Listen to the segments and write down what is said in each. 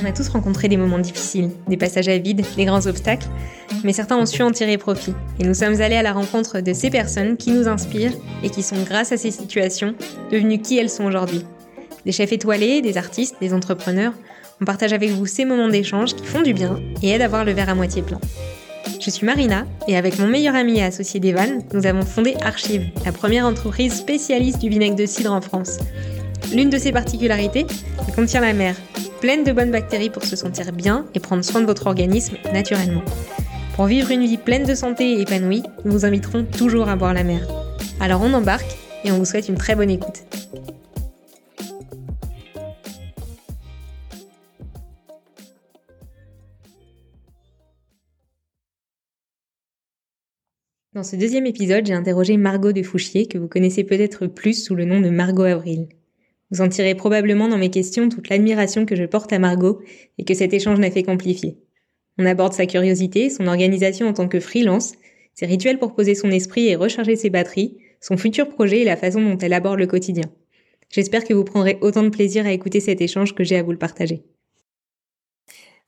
On a tous rencontré des moments difficiles, des passages à vide, des grands obstacles, mais certains ont su en tirer profit. Et nous sommes allés à la rencontre de ces personnes qui nous inspirent et qui sont, grâce à ces situations, devenues qui elles sont aujourd'hui. Des chefs étoilés, des artistes, des entrepreneurs, on partage avec vous ces moments d'échange qui font du bien et aident à voir le verre à moitié plein. Je suis Marina et avec mon meilleur ami et associé d'Evan, nous avons fondé Archive, la première entreprise spécialiste du vinaigre de cidre en France. L'une de ses particularités, elle contient la mer, pleine de bonnes bactéries pour se sentir bien et prendre soin de votre organisme naturellement. Pour vivre une vie pleine de santé et épanouie, nous vous inviterons toujours à boire la mer. Alors on embarque et on vous souhaite une très bonne écoute. Dans ce deuxième épisode, j'ai interrogé Margot de Fouchier, que vous connaissez peut-être plus sous le nom de Margot Avril. Vous en tirez probablement dans mes questions toute l'admiration que je porte à Margot et que cet échange n'a fait qu'amplifier. On aborde sa curiosité, son organisation en tant que freelance, ses rituels pour poser son esprit et recharger ses batteries, son futur projet et la façon dont elle aborde le quotidien. J'espère que vous prendrez autant de plaisir à écouter cet échange que j'ai à vous le partager.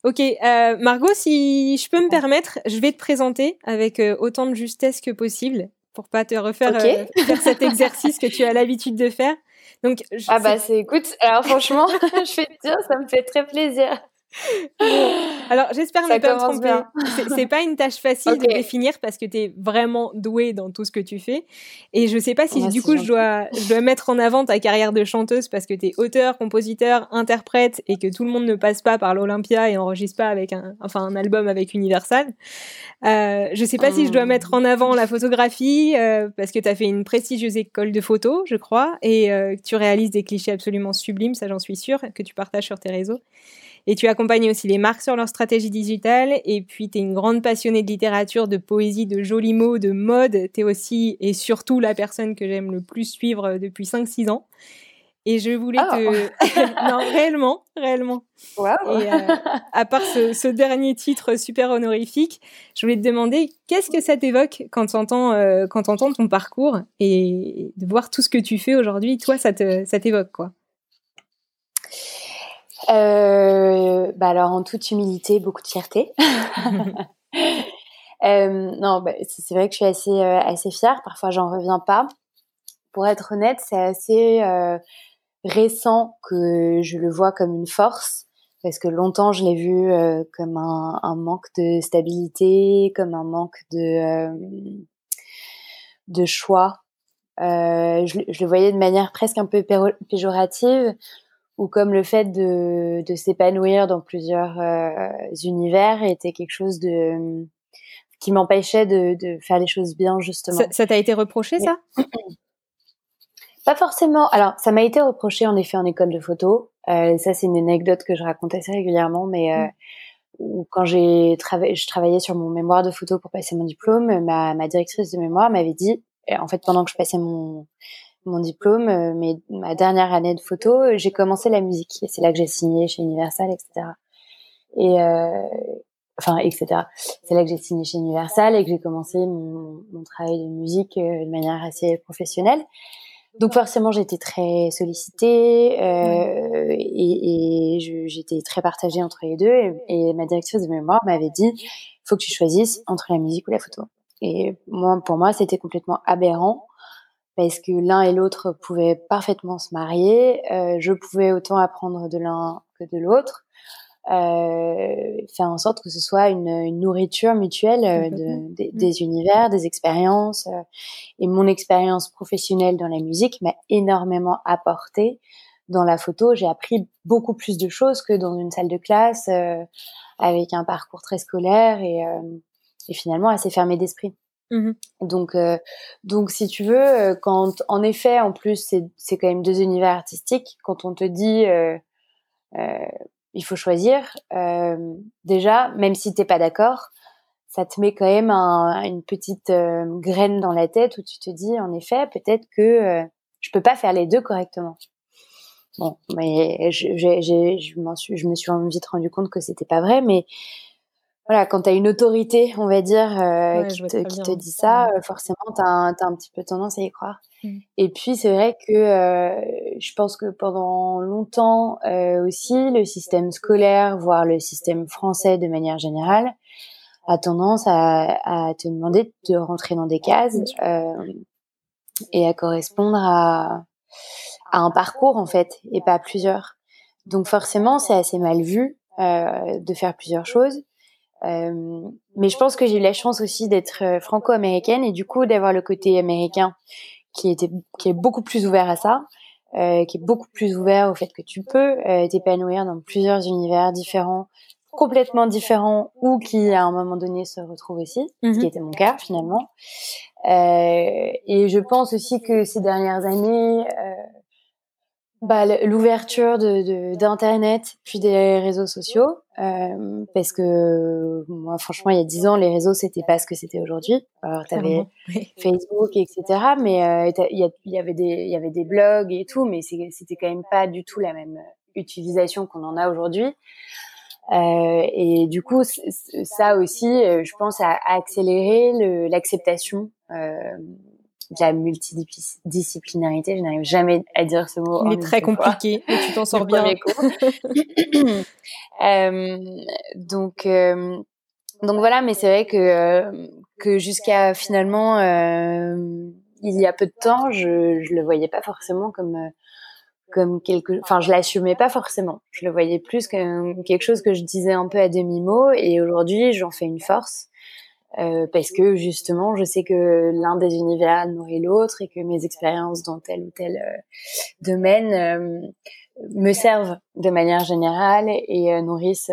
Ok, euh, Margot, si je peux me permettre, je vais te présenter avec euh, autant de justesse que possible pour pas te refaire euh, faire cet exercice que tu as l'habitude de faire. Donc, ah bah c'est écoute, alors franchement, je vais te dire, ça me fait très plaisir. Alors, j'espère ne pas me tromper. C'est pas une tâche facile de définir parce que tu es vraiment douée dans tout ce que tu fais. Et je sais pas si du coup je dois, je dois mettre en avant ta carrière de chanteuse parce que tu es auteur, compositeur, interprète et que tout le monde ne passe pas par l'Olympia et enregistre pas avec un, enfin, un album avec Universal. Euh, je sais pas si je dois mettre en avant la photographie euh, parce que tu as fait une prestigieuse école de photo, je crois, et euh, tu réalises des clichés absolument sublimes, ça j'en suis sûre, que tu partages sur tes réseaux. Et tu accompagnes aussi les marques sur leur stratégie digitale. Et puis, tu es une grande passionnée de littérature, de poésie, de jolis mots, de mode. Tu es aussi et surtout la personne que j'aime le plus suivre depuis 5-6 ans. Et je voulais te... Ah. non, réellement, réellement. Wow. Et euh, à part ce, dernier titre super honorifique, je voulais te demander qu'est-ce que ça t'évoque quand tu entends, euh, quand entends ton parcours et de voir tout ce que tu fais aujourd'hui? Toi, ça t'évoque quoi? Euh, bah alors en toute humilité, beaucoup de fierté. euh, non, bah, c'est vrai que je suis assez euh, assez fière. Parfois, j'en reviens pas. Pour être honnête, c'est assez récent que je le vois comme une force parce que longtemps je l'ai vu comme un, un, manque de stabilité, comme un manque de de choix. Je, je, le voyais de manière presque un peu péjorative ou comme le fait de, de s'épanouir dans plusieurs euh, univers était quelque chose de qui m'empêchait de, de, faire les choses bien justement. Ça t'a été reproché ça? Pas forcément. Alors ça m'a été reproché en effet en école de photo. Euh, ça c'est une anecdote que je raconte assez régulièrement, mais euh, mm. quand j'ai travaillé, je travaillais sur mon mémoire de photo pour passer mon diplôme, ma, ma directrice de mémoire m'avait dit, en fait pendant que je passais mon mon diplôme, euh, mais ma dernière année de photo, euh, j'ai commencé la musique. Et c'est là que j'ai signé chez Universal, etc. Et euh, enfin, etc. C'est là que j'ai signé chez Universal et que j'ai commencé mon, mon, travail de musique de manière assez professionnelle. Donc forcément, j'étais très sollicitée euh, et, et j'étais très partagée entre les deux. Et, et ma directrice de mémoire m'avait dit, faut que tu choisisses entre la musique ou la photo. Et moi, pour moi, c'était complètement aberrant parce que l'un et l'autre pouvaient parfaitement se marier. Euh, je pouvais autant apprendre de l'un que de l'autre. Euh, faire en sorte que ce soit une, une nourriture mutuelle euh, de, des, mmh. des univers, des expériences. Euh, et mon expérience professionnelle dans la musique m'a énormément apporté. Dans la photo, j'ai appris beaucoup plus de choses que dans une salle de classe euh, avec un parcours très scolaire et, et finalement assez fermé d'esprit. Mmh donc, euh, donc si tu veux, euh, quand en effet, en plus, c'est quand même deux univers artistiques. Quand on te dit euh, il faut choisir, déjà, même si t'es pas d'accord, ça te met quand même un, une petite graine dans la tête où tu te dis, en effet, peut-être que je peux pas faire les deux correctement. Bon, mais je, je, je, je me suis vite rendu compte que c'était pas vrai, mais voilà, quand tu as une autorité, on va dire, euh, qui, te, qui te, dit ça, euh, forcément, tu as, un petit peu tendance à y croire. Mmh. Et puis, c'est vrai que euh, je pense que pendant longtemps aussi, le système scolaire, voire le système français de manière générale, a tendance à, à te demander de rentrer dans des cases et à correspondre à, à un parcours, en fait, et pas à plusieurs. Donc forcément, c'est assez mal vu de faire plusieurs choses. Euh, mais je pense que j'ai eu la chance aussi d'être euh, franco-américaine et du coup d'avoir le côté américain qui était qui est beaucoup plus ouvert à ça, euh, qui est beaucoup plus ouvert au fait que tu peux euh, t'épanouir dans plusieurs univers différents, complètement différents ou qui à un moment donné se retrouvent aussi, ce qui mhm. était mon cas finalement. Euh, et je pense aussi que ces dernières années, bah, l'ouverture de d'internet puis des réseaux sociaux euh, parce que moi franchement il y a dix ans les réseaux c'était pas ce que c'était aujourd'hui. Alors t'avais Facebook etc mais euh, il y, avait des il y avait des blogs et tout mais c'était quand même pas du tout la même utilisation qu'on en a aujourd'hui. Euh, et du coup ça aussi euh, je pense a, accéléré l'acceptation euh, de la multidisciplinarité. Je n'arrive jamais à dire ce mot. Il est très compliqué, mais tu t'en sors bien. euh, donc, euh, donc voilà, mais c'est vrai que euh, que jusqu'à finalement euh, il y a peu de temps, je je le voyais pas forcément comme comme quelque, enfin je l'assumais pas forcément. Je le voyais plus comme quelque chose que je disais un peu à demi mot, et aujourd'hui j'en fais une force. Euh, parce que justement, je sais que l'un des univers nourrit l'autre et que mes expériences dans tel ou tel euh, domaine euh, me servent de manière générale et nourrissent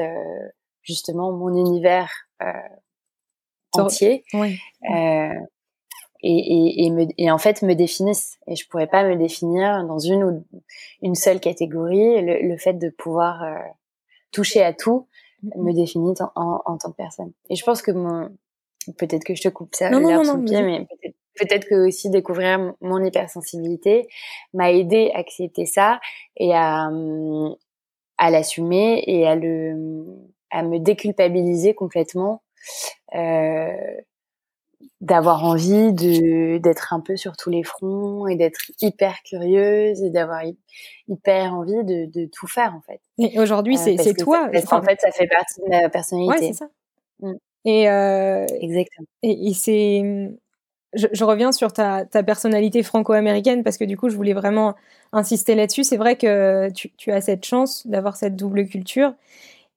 justement mon univers entier. Oui. Et, et, et, me, et, en fait me définissent. Et je pourrais pas me définir dans une ou une seule catégorie. Le, le fait de pouvoir toucher à tout me définit en, en, en, tant que personne. Et je pense que mon, peut-être que je te coupe ça non, pied, mais peut-être que aussi découvrir mon hypersensibilité m'a aidé à accepter ça et à, hum, à l'assumer et à le à me déculpabiliser complètement euh, d'avoir envie de d'être un peu sur tous les fronts et d'être hyper curieuse et d'avoir hyper envie de, de tout faire en fait. Et aujourd'hui, euh, c'est toi. parce qu'en fait, ça fait partie de ma personnalité. Ouais, c'est ça. Mmh. Et, euh, Exactement. Et, c'est, je, je, reviens sur ta, ta personnalité franco-américaine parce que du coup, je voulais vraiment insister là-dessus. C'est vrai que tu, tu, as cette chance d'avoir cette double culture.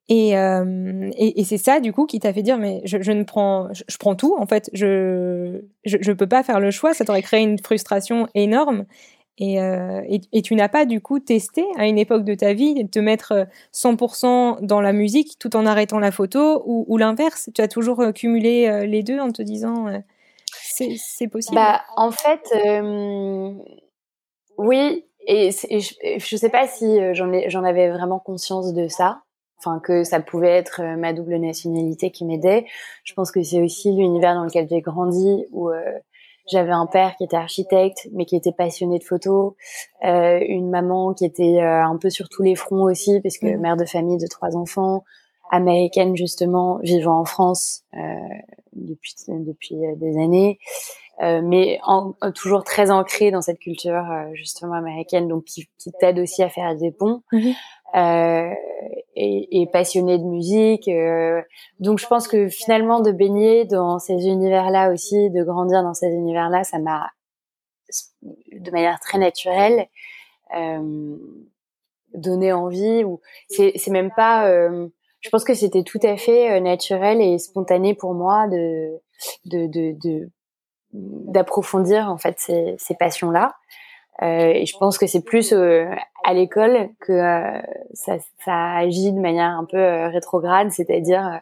Et, euh, et, et c'est ça, du coup, qui t'a fait dire, mais je, je ne prends, je, je, prends tout, en fait, je, je peux pas faire le choix, ça t'aurait créé une frustration énorme. Euh, et, et, tu n'as pas du coup testé à une époque de ta vie de te mettre 100% euh, dans la musique tout en arrêtant la photo ou, l'inverse? Tu as toujours euh, cumulé les deux en te disant c'est possible? Bah, En fait, oui. Et, je ne sais pas si j'en avais vraiment conscience de ça. Enfin, que ça pouvait être ma double nationalité qui m'aidait. Je pense que c'est aussi l'univers dans lequel j'ai grandi où j'avais un père qui était architecte, mais qui était passionné de photos, euh, une maman qui était euh, un peu sur tous les fronts aussi, parce que mm. mère de famille de trois enfants, américaine justement, vivant en France euh, depuis depuis euh, des années, euh, mais en, toujours très ancrée dans cette culture justement américaine, donc qui, qui t'aide aussi à faire des ponts. Mm-hmm euh, et, et passionné de musique. Euh, donc je pense que finalement de baigner dans ces univers-là aussi, de grandir dans ces univers-là, ça m'a de manière très naturelle euh, donné envie. Ou c'est même pas. Euh, je pense que c'était tout à fait euh, naturel et spontané pour moi de de de, de d'approfondir en fait ces, ces passions là euh, et je pense que c'est plus euh, à l'école que euh, ça, ça, agit de manière un peu rétrograde, c'est-à-dire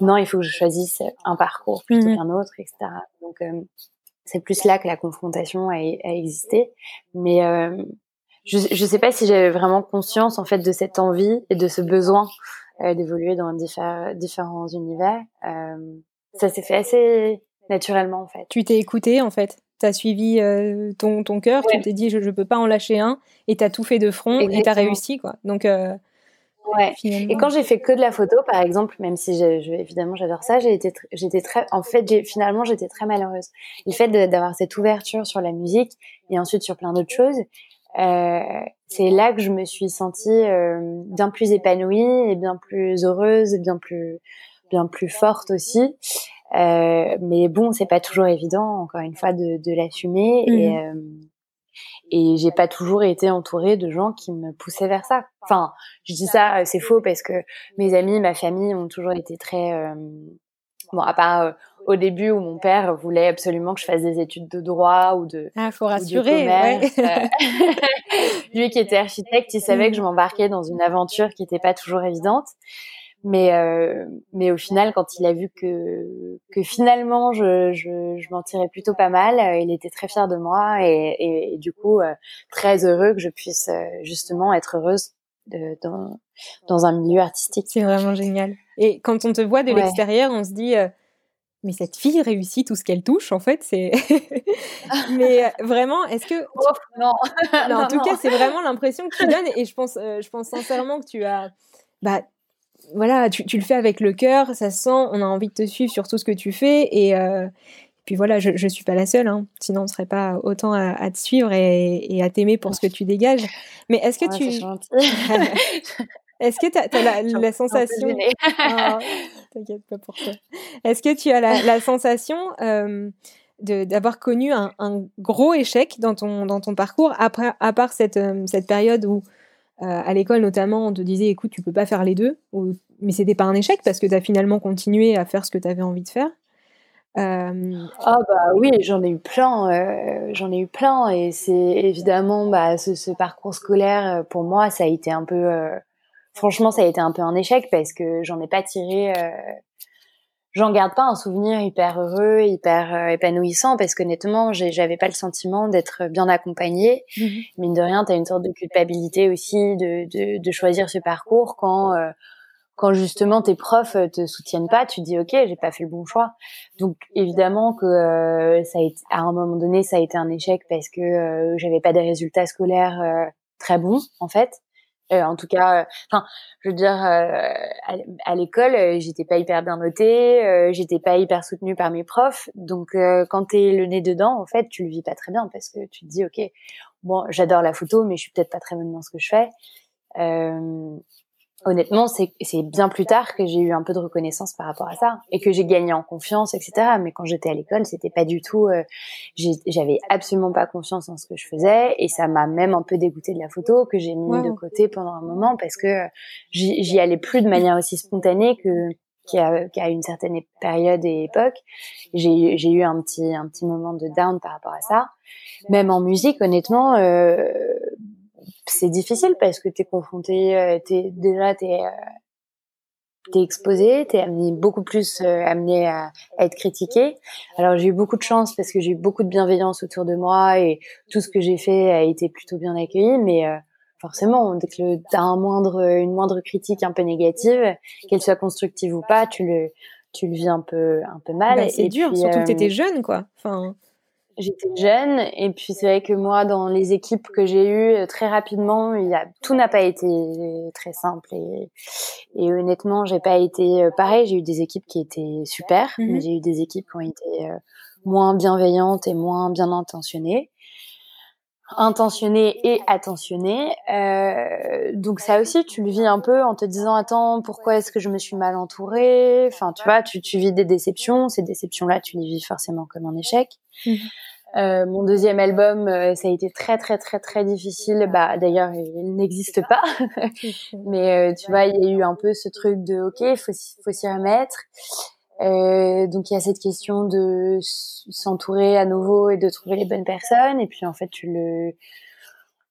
non, il faut que je choisisse un parcours plutôt mhm. qu'un autre, etc. Donc c'est plus là que la confrontation a, a existé. Mais je ne sais pas si j'avais vraiment conscience en fait de cette envie et de ce besoin d'évoluer dans différents univers. ça s'est fait assez naturellement en fait. Tu t'es écouté en fait? Tu as suivi euh, ton, ton cœur, tu t'es dit je ne peux pas en lâcher un, et tu as tout fait de front et tu as réussi. quoi. Donc, euh, Ouais. Et quand j'ai fait que de la photo, par exemple, même si je, évidemment j'adore ça, j'ai été, j'étais très, en fait, finalement, j'étais très malheureuse. Le fait d'avoir cette ouverture sur la musique et ensuite sur plein d'autres choses, euh, c'est là que je me suis sentie bien plus épanouie et bien plus heureuse, et bien plus, bien plus forte aussi. Euh, mais bon, c'est pas toujours évident, encore une fois, de, de l'assumer. Et, mmh. euh, et j'ai pas toujours été entourée de gens qui me poussaient vers ça. Enfin, je dis ça, euh, c'est faux parce que mes amis, ma famille ont toujours été très euh, bon, à part euh, au début où mon père voulait absolument que je fasse des études de droit ou de ah faut rassurer ouais. lui qui était architecte, il savait que je m'embarquais dans une aventure qui n'était pas toujours évidente. Mais euh, mais au final, quand il a vu que que finalement je je, je m'en tirais plutôt pas mal, euh, il était très fier de moi et, et, du coup euh, très heureux que je puisse euh, justement être heureuse de, dans dans un milieu artistique. C'est vraiment génial. Et quand on te voit de l'extérieur, on se dit mais cette fille réussit tout ce qu'elle touche en fait c'est mais vraiment est-ce que oh, non. non. en tout cas c'est vraiment l'impression que tu donnes et je pense je pense sincèrement que tu as bah voilà, tu, le fais avec le cœur, ça sent, on a envie de te suivre sur tout ce que tu fais. Et, euh, puis voilà, je, ne suis pas la seule, hein. sinon on serait pas autant à, te suivre et, à t'aimer pour ce que tu dégages. Mais est-ce que tu. est-ce que tu as, la, sensation. Ah, t'inquiète pas pour toi. Est-ce que tu as la, sensation. Euh, d'avoir connu un, gros échec dans ton, dans ton parcours, après, à part cette, cette période où à l'école notamment, on te disait écoute, tu peux pas faire les deux, ou... mais c'était pas un échec parce que tu as finalement continué à faire ce que tu avais envie de faire. Euh, ah bah oui, j'en ai eu plein, euh, j'en ai eu plein et c'est évidemment bah, ce, parcours scolaire pour moi ça a été un peu, franchement ça a été un peu un échec parce que j'en ai pas tiré j'en garde pas un souvenir hyper heureux, hyper euh, épanouissant parce qu'honnêtement, j'avais pas le sentiment d'être bien accompagnée. Mmh Mine de rien, tu as une sorte de culpabilité aussi de, de, de choisir ce parcours quand euh, quand justement tes profs te soutiennent pas, tu dis ok, j'ai pas fait le bon choix. Donc évidemment que euh, ça a été, à un moment donné, ça a été un échec parce que j'avais pas des résultats scolaires très bons en fait. Euh, en tout cas, euh, enfin, je veux dire, euh, à, l'école, j'étais pas hyper bien notée, j'étais pas hyper soutenue par mes profs. Donc, quand t'es le nez dedans, en fait, tu le vis pas très bien parce que tu te dis, ok, bon, j'adore la photo, mais je suis peut-être pas très bonne dans ce que je fais honnêtement, c'est bien plus tard que j'ai eu un peu de reconnaissance par rapport à ça et que j'ai gagné en confiance, etc. Mais quand j'étais à l'école, c'était pas du tout. Euh, J'avais absolument pas confiance en ce que je faisais et ça m'a même un peu dégoûté de la photo que j'ai mis de côté pendant un moment parce que j'y allais plus de manière aussi spontanée que qu'à une certaine période et époque. J'ai eu un petit un petit moment de down par rapport à ça. Même en musique, honnêtement. Euh, c'est difficile parce que t'es confronté, euh, t'es déjà t'es euh, t'es exposé, t'es amené beaucoup plus euh, amené à, être critiqué. Alors j'ai eu beaucoup de chance parce que j'ai eu beaucoup de bienveillance autour de moi et tout ce que j'ai fait a été plutôt bien accueilli. Mais forcément, dès que t'as un moindre, une moindre critique un peu négative, qu'elle soit constructive ou pas, tu le tu le vis un peu un peu mal. Bah, c'est dur, surtout que t'étais jeune quoi. Enfin j'étais jeune. Et puis c'est vrai que moi dans les équipes que j'ai eues euh, très rapidement il y a tout n'a pas été très simple. Et, et honnêtement j'ai pas été euh, pareil. J'ai eu des équipes qui étaient super mhm. mais j'ai eu des équipes qui ont été euh, moins bienveillantes et moins bien intentionnées. Intentionnées et attentionnées. Euh, donc ça aussi tu le vis un peu en te disant attends pourquoi est-ce que je me suis mal entourée? Enfin tu vois tu, tu vis des déceptions. Ces déceptions là tu les vis forcément comme un échec. Mhm. Euh, mon deuxième album, euh, ça a été très très très très difficile. Bah d'ailleurs, il n'existe pas. Mais euh, tu vois, il y a eu un peu ce truc de OK, faut faut s'y remettre. Donc il y a cette question de s'entourer à nouveau et de trouver les bonnes personnes. Et puis en fait, tu le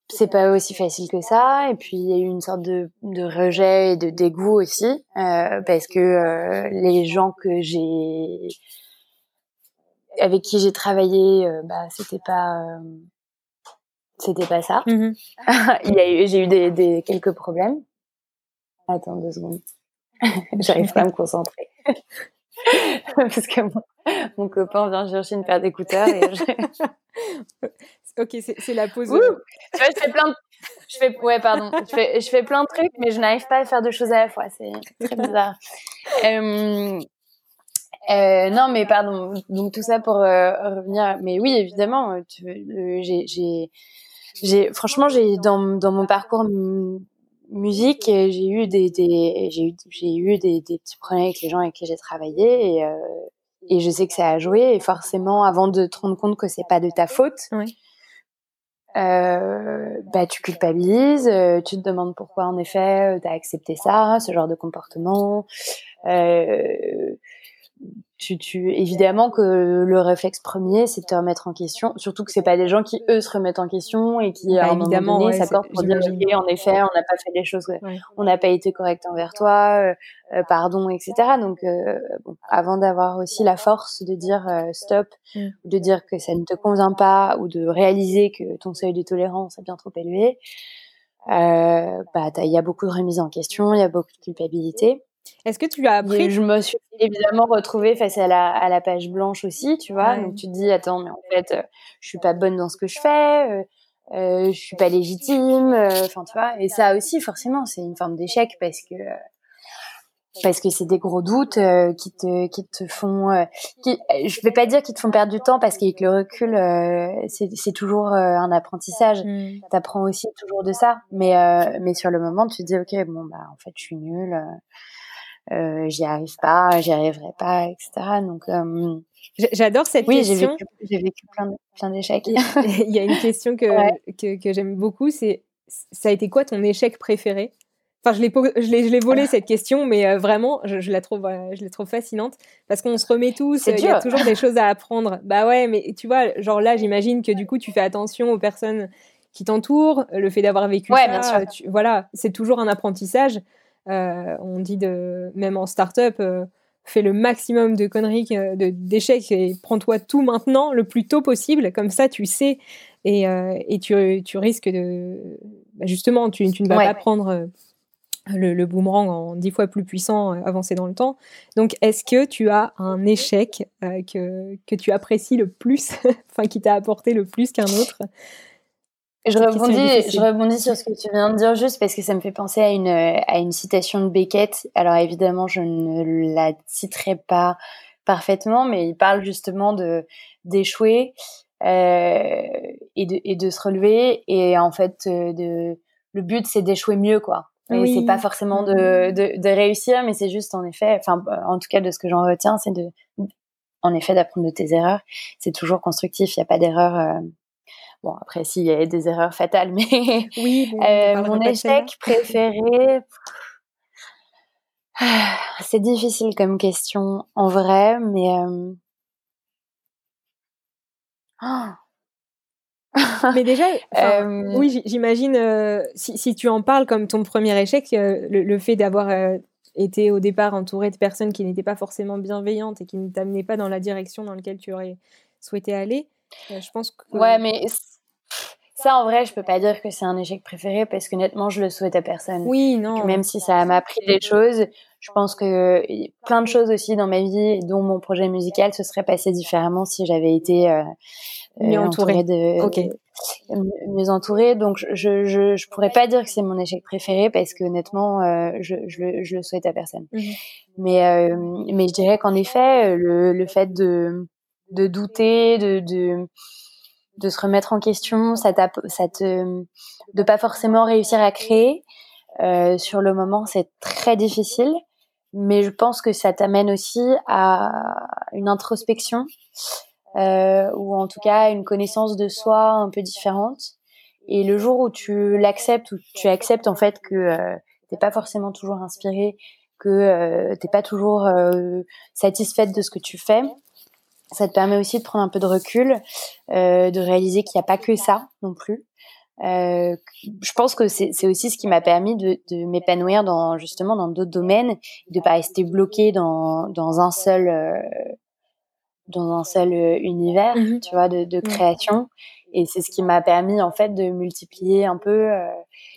c'est pas aussi facile que ça. Et puis il y a eu une sorte de, de rejet et de dégoût aussi parce que les gens que j'ai avec qui j'ai travaillé, euh, bah, c'était pas, euh, c'était pas ça. A eu, j'ai eu des, des, quelques problèmes. Attends deux secondes. J'arrive pas à me concentrer. Parce que mon, mon, copain vient chercher une paire d'écouteurs et Ok, c'est la pause. tu vois, je fais plein de, je fais, ouais, pardon. Je fais, je fais plein de trucs, mais je n'arrive pas à faire deux choses à la fois. C'est très bizarre. euh, euh, non, mais pardon. Donc tout ça pour euh, revenir. Mais oui, évidemment, j'ai, j'ai, j'ai, franchement, j'ai dans, dans mon parcours musique, j'ai eu des, des j'ai eu, j'ai eu des, des, petits problèmes avec les gens avec qui j'ai travaillé et, euh, et je sais que ça a joué. Et forcément, avant de te rendre compte que c'est pas de ta faute, oui. euh, bah tu culpabilises, euh, tu te demandes pourquoi en effet t'as accepté ça, ce genre de comportement. Euh, tu, tu, évidemment que le réflexe premier, c'est de te remettre en question. Surtout que c'est pas des gens qui eux se remettent en question et qui bah, à un moment donné s'accordent pour dire ok, en effet, on n'a pas fait les choses, on n'a pas été correct envers toi, euh, euh, pardon, etc. Donc, euh, bon, avant d'avoir aussi la force de dire stop, mm. de dire que ça ne te convient pas ou de réaliser que ton seuil de tolérance est bien trop élevé, bah il y a beaucoup de remises en question, il y a beaucoup de culpabilité. Est-ce que tu as appris Je me suis évidemment retrouvée face à la, à la page blanche aussi, tu vois. Donc tu te dis, attends, mais en fait, euh, je suis pas bonne dans ce que je fais, euh, euh je suis pas légitime, euh, enfin tu vois. Et ça aussi, forcément, c'est une forme d'échec parce que parce que c'est des gros doutes qui te qui te font qui, je vais pas dire qu'ils te font perdre du temps parce qu'avec le recul c'est toujours un apprentissage mmh. Tu apprends aussi toujours de ça mais mais sur le moment tu te dis ok bon bah en fait je suis nulle euh, j'y arrive pas, j'y arriverai pas, etc. Donc euh, J'adore cette question. Oui, j'ai vécu, plein, plein d'échecs. Il y a une question que, que, que j'aime beaucoup, c'est ça a été quoi ton échec préféré? Enfin, je l'ai, je l'ai, volé cette question, mais euh, vraiment, je, la trouve, je la trouve fascinante parce qu'on se remet tous. Il y a toujours des choses à apprendre. Bah ouais, mais tu vois, genre là, j'imagine que du coup, tu fais attention aux personnes qui t'entourent, le fait d'avoir vécu ouais, ça. voilà, c'est toujours un apprentissage. Euh, on dit de, même en start-up, euh, fais le maximum de conneries, de, d'échecs et prends-toi tout maintenant, le plus tôt possible. Comme ça, tu sais et, euh, et tu, tu, risques de. Bah, justement, tu, tu, ne vas pas prendre. Le, le, boomerang en dix fois plus puissant avancé dans le temps. Donc, est-ce que tu as un échec que, que tu apprécies le plus, enfin qui t'a apporté le plus qu'un autre? Je rebondis, je rebondis sur ce que tu viens de dire juste parce que ça me fait penser à une, à une citation de Beckett. Alors évidemment, je ne la citerai pas parfaitement, mais il parle justement de d'échouer euh, et, de, et de se relever. Et en fait, euh, de, le but, c'est d'échouer mieux, quoi. Oui. C'est pas forcément de, mm-hmm. de, de réussir, mais c'est juste en effet, enfin, en tout cas de ce que j'en retiens, c'est de, en effet, d'apprendre de tes erreurs. C'est toujours constructif. Il n'y a pas d'erreur. Euh, Bon, après, s'il y a des erreurs fatales, mais oui, euh, mon échec préféré, c'est difficile comme question en vrai, mais euh... mais déjà, euh... oui, j'imagine si, si, tu en parles comme ton premier échec, le, le, fait d'avoir été au départ entouré de personnes qui n'étaient pas forcément bienveillantes et qui ne t'amenaient pas dans la direction dans laquelle tu aurais souhaité aller, je pense que. Ouais, mais ça, en vrai, je peux pas dire que c'est un échec préféré parce qu'honnêtement, je le souhaite à personne. Oui, non. même si ça m'a appris des choses, je pense que plein de choses aussi dans ma vie, dont mon projet musical, se serait passé différemment si j'avais été euh, mieux euh, entourée. de, ok. mieux entourée. Donc, je, je, je pourrais pas dire que c'est mon échec préféré parce que honnêtement, euh, je, je, le, je le souhaite à personne. Mhm. Mais, euh, mais je dirais qu'en effet, le, le fait de, de douter, de, de de se remettre en question, ça, ça te, de pas forcément réussir à créer. Euh, sur le moment, c'est très difficile, mais je pense que ça t'amène aussi à une introspection, euh, ou en tout cas une connaissance de soi un peu différente. Et le jour où tu l'acceptes, où tu acceptes en fait que euh, t'es pas forcément toujours inspiré, que euh, t'es pas toujours euh, satisfaite de ce que tu fais, ça te permet aussi de prendre un peu de recul, euh, de réaliser qu'il n'y a pas que ça non plus. Euh, je pense que c'est aussi ce qui m'a permis de, de m'épanouir dans justement dans d'autres domaines, de pas rester bloqué dans, dans un seul euh, dans un seul euh, univers, mmh tu vois, de, de création. Et c'est ce qui m'a permis en fait de multiplier un peu euh,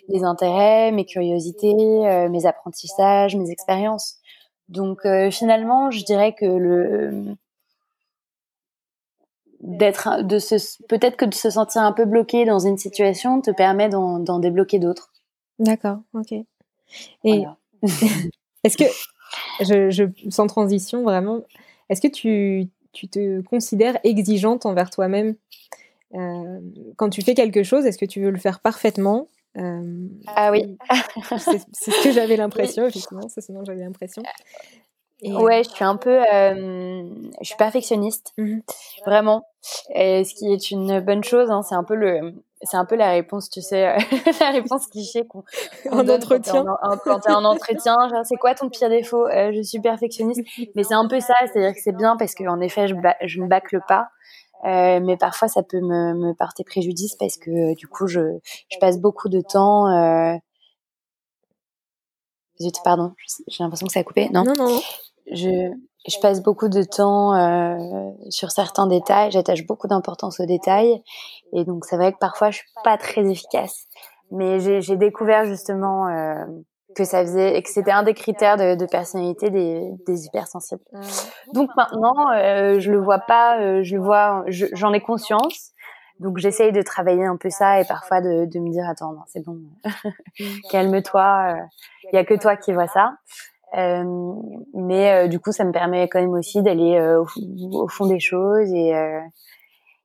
les intérêts, mes curiosités, euh, mes apprentissages, mes expériences. Donc finalement, je dirais que le d'être, de se, peut-être que de se sentir un peu bloqué dans une situation te permet d'en, débloquer d'autres. D'accord, ok. Et est-ce que, je, je, sans transition vraiment, est-ce que tu, tu te considères exigeante envers toi-même? Euh, quand tu fais quelque chose Est-ce que tu veux le faire parfaitement? Euh, Ah oui. c'est ce que j'avais l'impression, effectivement. C'est sinon j'avais l'impression. Ouais, je suis un peu, euh, je suis perfectionniste, mmh vraiment. Et ce qui est une bonne chose, hein, c'est un peu le, c'est un peu la réponse, tu sais, la réponse cliché qu'on en entretien. Quand t'es en, entretien, c'est quoi ton pire défaut? Euh, Je suis perfectionniste, mais c'est un peu ça, c'est-à-dire que c'est bien parce qu'en effet, je, je ne bâcle pas. Euh, mais parfois ça peut me, me porter préjudice parce que du coup je, je passe beaucoup de temps euh, Zut, pardon, j'ai l'impression que ça a coupé. Non, non, non. Je, je passe beaucoup de temps euh, sur certains détails, j'attache beaucoup d'importance aux détails, et donc c'est vrai que parfois je suis pas très efficace. Mais j'ai découvert justement euh, que ça faisait, que c'était un des critères de, de personnalité des, des hypersensibles. Donc maintenant, euh, je le vois pas, euh, je le vois, j'en ai conscience. Donc j'essaye de travailler un peu ça et parfois de, de me dire attends c'est bon calme-toi il y a que toi qui vois ça euh, mais euh, du coup, ça me permet quand même aussi d'aller euh, au, fond des choses et,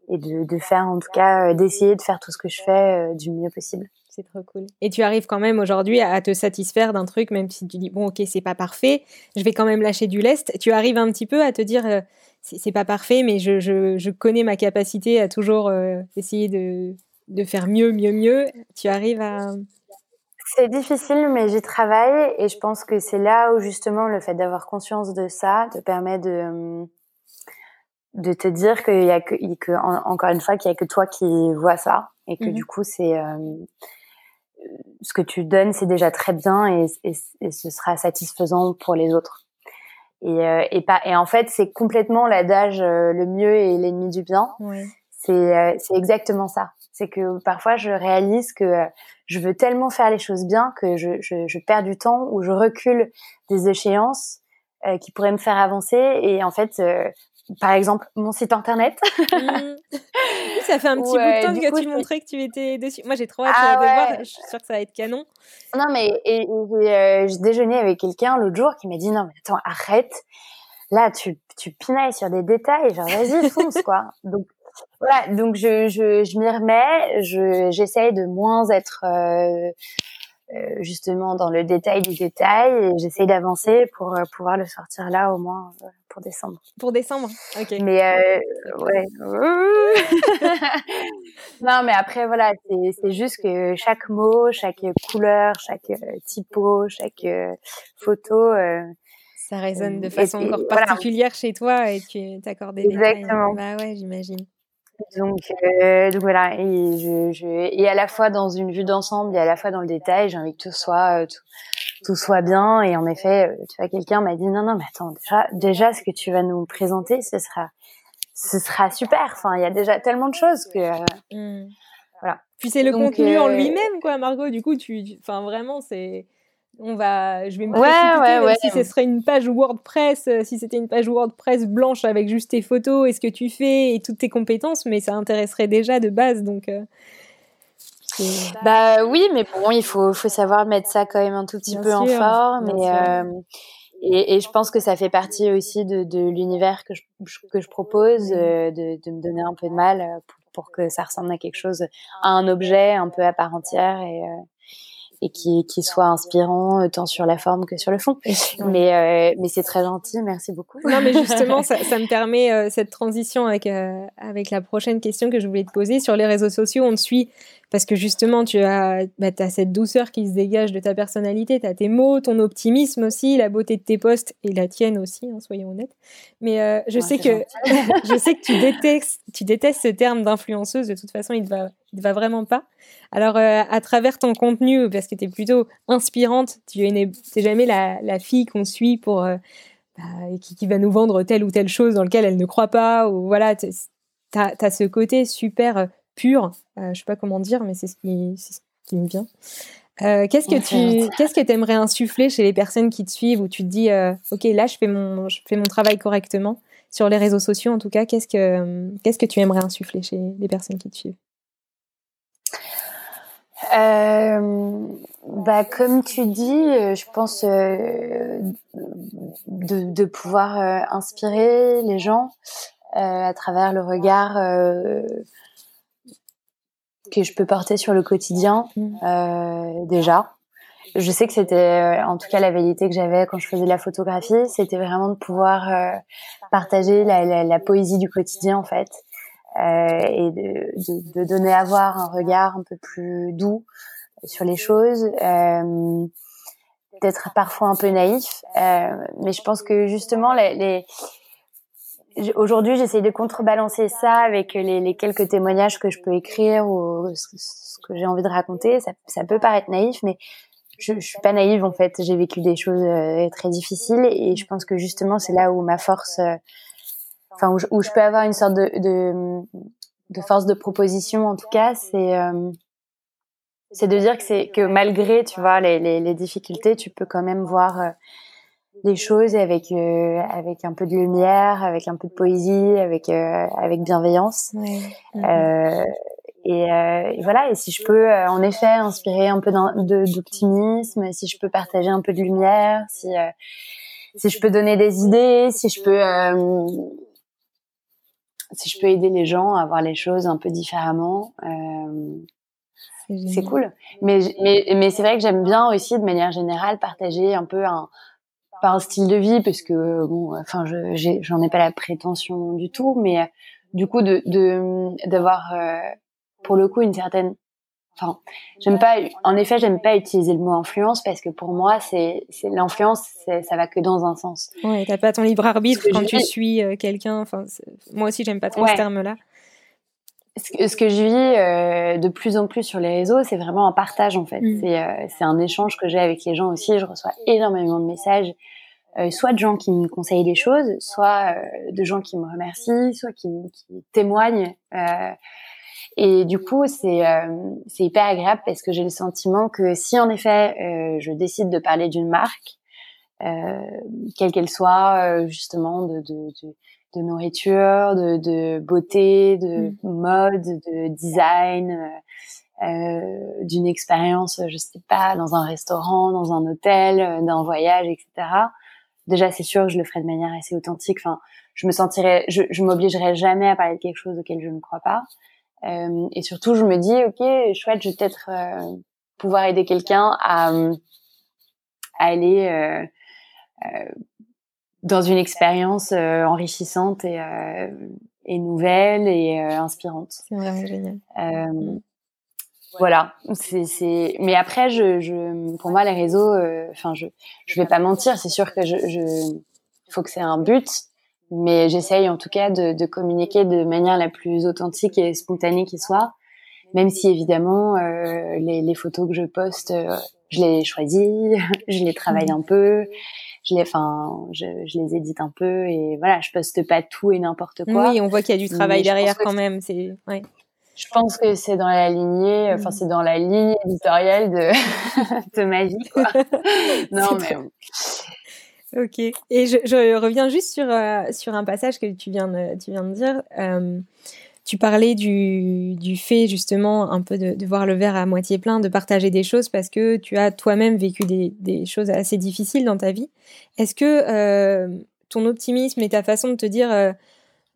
et de, de, faire, en tout cas, d'essayer de faire tout ce que je fais du mieux possible. C'est trop cool. Et tu arrives quand même aujourd'hui à te satisfaire d'un truc, même si tu dis bon, ok, c'est pas parfait, je vais quand même lâcher du lest. Tu arrives un petit peu à te dire c'est pas parfait, mais je, je, je, connais ma capacité à toujours essayer de, de faire mieux, mieux, mieux. Tu arrives à, c'est difficile, mais j'y travaille et je pense que c'est là où justement le fait d'avoir conscience de ça te permet de de te dire qu'il y a que, que encore une fois qu'il y a que toi qui vois ça et que mmh du coup c'est euh, ce que tu donnes c'est déjà très bien et, et, ce sera satisfaisant pour les autres. Et, euh, et pas et en fait c'est complètement l'adage euh, le mieux est l'ennemi du bien. C'est c'est exactement ça. C'est que parfois je réalise que je veux tellement faire les choses bien que je, je, je perds du temps ou je recule des échéances euh, qui pourraient me faire avancer. Et en fait, euh, par exemple, mon site internet. Mmh. Ça fait un petit bout de temps que tu montrais que tu étais dessus. Moi, j'ai trop hâte ah de voir. Je suis sûre que ça va être canon. Non, mais et, euh, j'ai déjeuné avec quelqu'un l'autre jour qui m'a dit non, mais attends, arrête. Là, tu, tu pinailles sur des détails. Genre, vas-y, fonce, quoi. Donc, voilà, donc je, je, je m'y remets, je, j'essaye de moins être euh, euh, justement dans le détail du détail et j'essaye d'avancer pour euh, pouvoir le sortir là au moins euh, pour décembre. Pour décembre, ok. Mais euh, ouais. non, mais après voilà, c'est, c'est juste que chaque mot, chaque couleur, chaque typo, chaque photo ça résonne de façon encore particulière chez toi et tu t'accordes des Exactement. Bah ouais, j'imagine. Donc, euh, donc voilà, et, je, je, et à la fois dans une vue d'ensemble et à la fois dans le détail, j'ai envie que tout soit euh, tout, tout, soit bien. Et en effet, euh, tu vois, quelqu'un m'a dit non, non, mais attends, déjà, déjà, ce que tu vas nous présenter, ce sera, ce sera super. Enfin, il y a déjà tellement de choses que euh, mmh. voilà. Puis c'est le contenu en lui-même, quoi, Margot. Du coup, tu, enfin, vraiment, c'est on va, je vais me ouais, ouais, si ce serait une page WordPress, euh, si c'était une page WordPress blanche avec juste tes photos et ce que tu fais et toutes tes compétences, mais ça intéresserait déjà de base, donc. Euh, bah oui, mais bon, il faut, faut savoir mettre ça quand même un tout petit peu en forme et, euh, et, et, je pense que ça fait partie aussi de, de l'univers que je, que je propose, de, de, me donner un peu de mal pour, pour, que ça ressemble à quelque chose, à un objet un peu à part entière et et qui, qui soit inspirant euh, tant sur la forme que sur le fond. Mais, euh, mais c'est très gentil, merci beaucoup. Non, mais justement, ça, ça me permet euh, cette transition avec, avec la prochaine question que je voulais te poser. Sur les réseaux sociaux, on te suit parce que justement, tu as, bah, as cette douceur qui se dégage de ta personnalité, tu as tes mots, ton optimisme aussi, la beauté de tes postes et la tienne aussi, hein, soyons honnêtes. Mais euh, je, sais que, je sais que tu détestes, tu détestes ce terme d'influenceuse, de toute façon, il ne va, il va vraiment pas. Alors, euh, à travers ton contenu, parce que tu es plutôt inspirante, tu n'es jamais la, la fille qu'on suit pour. Euh, bah, qui, qui, va nous vendre telle ou telle chose dans laquelle elle ne croit pas, ou voilà, tu as, as, ce côté super pur. Euh, je sais pas comment dire, mais c'est ce qui, ce qui me vient. Euh, qu'est-ce que tu qu'est-ce que aimerais insuffler chez les personnes qui te suivent où tu te dis euh, ok là je fais mon je fais mon travail correctement sur les réseaux sociaux en tout cas, qu'est-ce que, qu'est-ce que tu aimerais insuffler chez les personnes qui te suivent? Euh, bah, comme tu dis, je pense de, de, pouvoir inspirer les gens à travers le regard que je peux porter sur le quotidien mmh. déjà. Je sais que c'était, en tout cas, la vérité que j'avais quand je faisais de la photographie, c'était vraiment de pouvoir partager la, la, la, poésie du quotidien, en fait. Euh, et de, de, de, donner à voir un regard un peu plus doux sur les choses, euh, d'être parfois un peu naïf. Euh, mais je pense que justement, les, les... aujourd'hui, j'essaie de contrebalancer ça avec les, quelques témoignages que je peux écrire ou ce que j'ai envie de raconter. Ça, peut paraître naïf, mais je, je suis pas naïve en fait. J'ai vécu des choses très difficiles et je pense que justement, c'est là où ma force enfin où je, peux avoir une sorte de, force de proposition en tout cas, c'est euh, c'est de dire que c'est que malgré tu vois les, difficultés, tu peux quand même voir euh, les choses avec euh, avec un peu de lumière, avec un peu de poésie, avec avec bienveillance. Mm-hmm. Et, et, voilà. Et si je peux en effet inspirer un peu d'optimisme, si je peux partager un peu de lumière, si si je peux donner des idées, si je peux si je peux aider les gens à voir les choses un peu différemment, euh, c'est cool. Mais, mais, mais c'est vrai que j'aime bien aussi, de manière générale, partager un peu un, pas un style de vie, parce que, bon, enfin, je, j'en ai, pas la prétention du tout, mais euh, du coup, de, de, d'avoir, euh, pour le coup, une certaine Enfin, j'aime pas. En effet, j'aime pas utiliser le mot influence parce que pour moi, c'est l'influence, ça va que dans un sens. Ouais, t'as pas ton libre arbitre quand tu suis euh, quelqu'un. Enfin, moi aussi, j'aime pas trop ce terme-là. Ce que, je vis euh, de plus en plus sur les réseaux, c'est vraiment un partage en fait. Mm. Euh, c'est un échange que j'ai avec les gens aussi. Je reçois énormément de messages, soit de gens qui me conseillent des choses, soit de gens qui me remercient, soit qui, qui témoignent. Et du coup, c'est euh, c'est hyper agréable parce que j'ai le sentiment que si en effet euh, je décide de parler d'une marque, euh, quelle qu'elle soit, justement de, de, de, de, nourriture, de, de beauté, de mm. mode, de design, d'une expérience, je sais pas, dans un restaurant, dans un hôtel, d'un voyage, etc. Déjà, c'est sûr que je le ferai de manière assez authentique. Enfin, je me sentirais, je, je m'obligerai jamais à parler de quelque chose auquel je ne crois pas. Euh, et surtout, je me dis, ok, chouette, je vais peut-être euh, pouvoir aider quelqu'un à, à, aller euh, dans une expérience enrichissante et, et nouvelle et inspirante. C'est vraiment génial. Voilà, c'est, mais après, je, je, pour moi, les réseaux, enfin, je, je vais pas mentir, c'est sûr que je, je, faut que c'est un but, mais j'essaye en tout cas de, de, communiquer de manière la plus authentique et spontanée qui soit, même si évidemment euh, les, les, photos que je poste, euh, je les choisis, je les travaille un peu, je les, enfin, je, je, les édite un peu et voilà, je poste pas tout et n'importe quoi. Oui, on voit qu'il y a du travail derrière quand même. C'est, ouais. Je pense que c'est dans la lignée, enfin c'est dans la ligne éditoriale de, de ma vie. Quoi. non mais Ok. Et je, je, reviens juste sur, euh, sur un passage que tu viens de, tu viens de dire. Euh, tu parlais du, du fait justement un peu de, voir le verre à moitié plein, de partager des choses parce que tu as toi-même vécu des, des, choses assez difficiles dans ta vie. Est-ce que euh, ton optimisme et ta façon de te dire euh,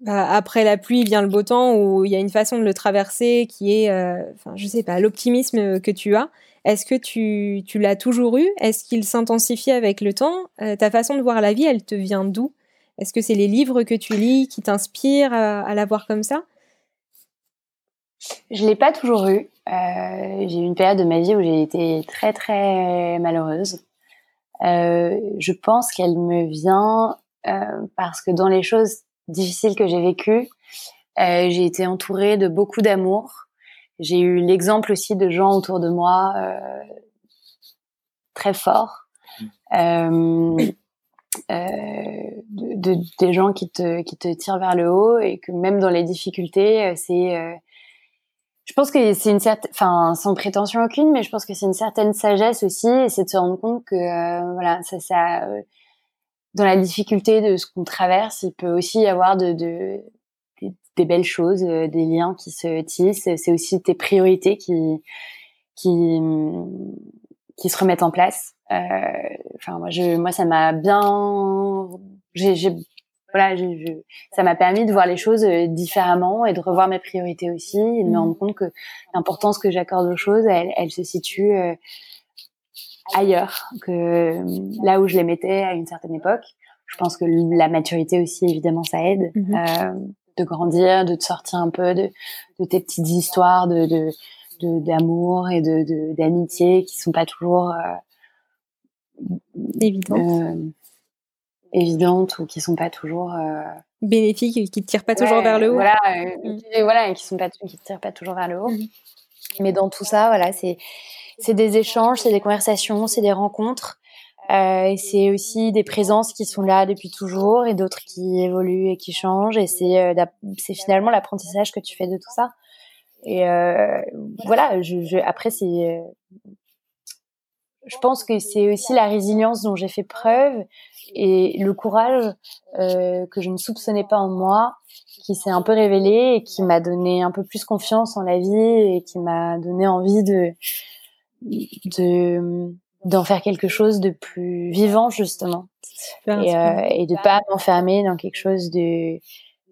bah, après la pluie vient le beau temps ou il y a une façon de le traverser qui est, euh, enfin je sais pas, l'optimisme que tu as, est-ce que tu, tu l'as toujours eu? Est-ce qu'il s'intensifie avec le temps? Euh, Ta façon de voir la vie, elle te vient d'où? Est-ce que c'est les livres que tu lis qui t'inspirent à, la voir comme ça? Je l'ai pas toujours eu. Euh, j'ai eu une période de ma vie où j'ai été très très malheureuse. Euh, je pense qu'elle me vient parce que dans les choses difficiles que j'ai vécues, j'ai été entourée de beaucoup d'amour j'ai eu l'exemple aussi de gens autour de moi euh, très forts, euh, euh, de, des gens qui te, qui te tirent vers le haut et que même dans les difficultés, euh, c'est euh, je pense que c'est une certaine, enfin, sans prétention aucune, mais je pense que c'est une certaine sagesse aussi, et c'est de se rendre compte que, euh, voilà, ça, ça, dans la difficulté de ce qu'on traverse, il peut aussi y avoir de, de des, belles choses, des liens qui se tissent. C'est aussi tes priorités qui qui qui se remettent en place. Enfin, moi, je, moi, ça m'a bien, j'ai voilà, je, je, ça m'a permis de voir les choses euh, différemment et de revoir mes priorités aussi et de me mmh. rendre compte que l'importance que j'accorde aux choses, elle, elle se situe euh, ailleurs que euh, là où je les mettais à une certaine époque. Je pense que la maturité aussi, évidemment, ça aide mmh. euh, de grandir, de te sortir un peu de, de tes petites histoires de, de d'amour et de d'amitié qui sont pas toujours euh, évidentes évidentes ou qui sont pas toujours euh... bénéfiques et qui te tirent pas toujours vers le haut. Voilà, euh, mm. et voilà, et qui sont pas qui tirent pas toujours vers le haut. Mm. Mais dans tout ça, voilà, c'est c'est des échanges, c'est des conversations, c'est des rencontres. Euh, et c'est aussi des présences qui sont là depuis toujours et d'autres qui évoluent et qui changent. Et c'est euh, c'est finalement l'apprentissage que tu fais de tout ça. Et euh, voilà, je, je, après c'est, euh, je pense que c'est aussi la résilience dont j'ai fait preuve et le courage euh, que je ne soupçonnais pas en moi, qui s'est un peu révélé et qui m'a donné un peu plus confiance en la vie et qui m'a donné envie de de d'en faire quelque chose de plus vivant justement. Et, euh, et de pas m'enfermer dans quelque chose de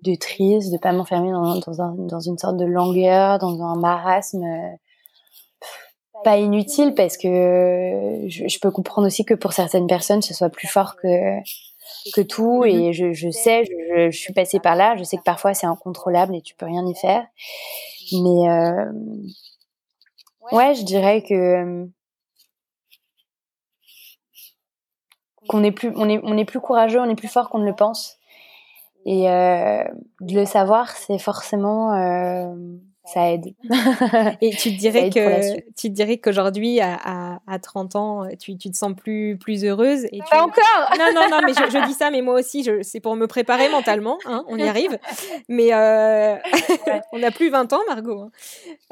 de triste, de pas m'enfermer dans, dans, un, dans une sorte de langueur, dans un marasme pas inutile parce que je, peux comprendre aussi que pour certaines personnes ce soit plus fort que que tout. Et mhm. je, je sais je, je, suis passée par là. Je sais que parfois c'est incontrôlable et tu peux rien y faire. Mais euh, ouais je dirais que qu'on est plus on est on est plus courageux on est plus fort qu'on ne le pense. Et euh, de le savoir c'est forcément euh, ça aide. Et tu te dirais que tu te dirais qu'aujourd'hui à, à, à, 30 ans, tu, tu te sens plus plus heureuse et Pas encore. Non non non, mais je, je, dis ça, mais moi aussi, c'est pour me préparer mentalement. Hein, on y arrive. Mais euh, on n'a plus 20 ans, Margot. Hein.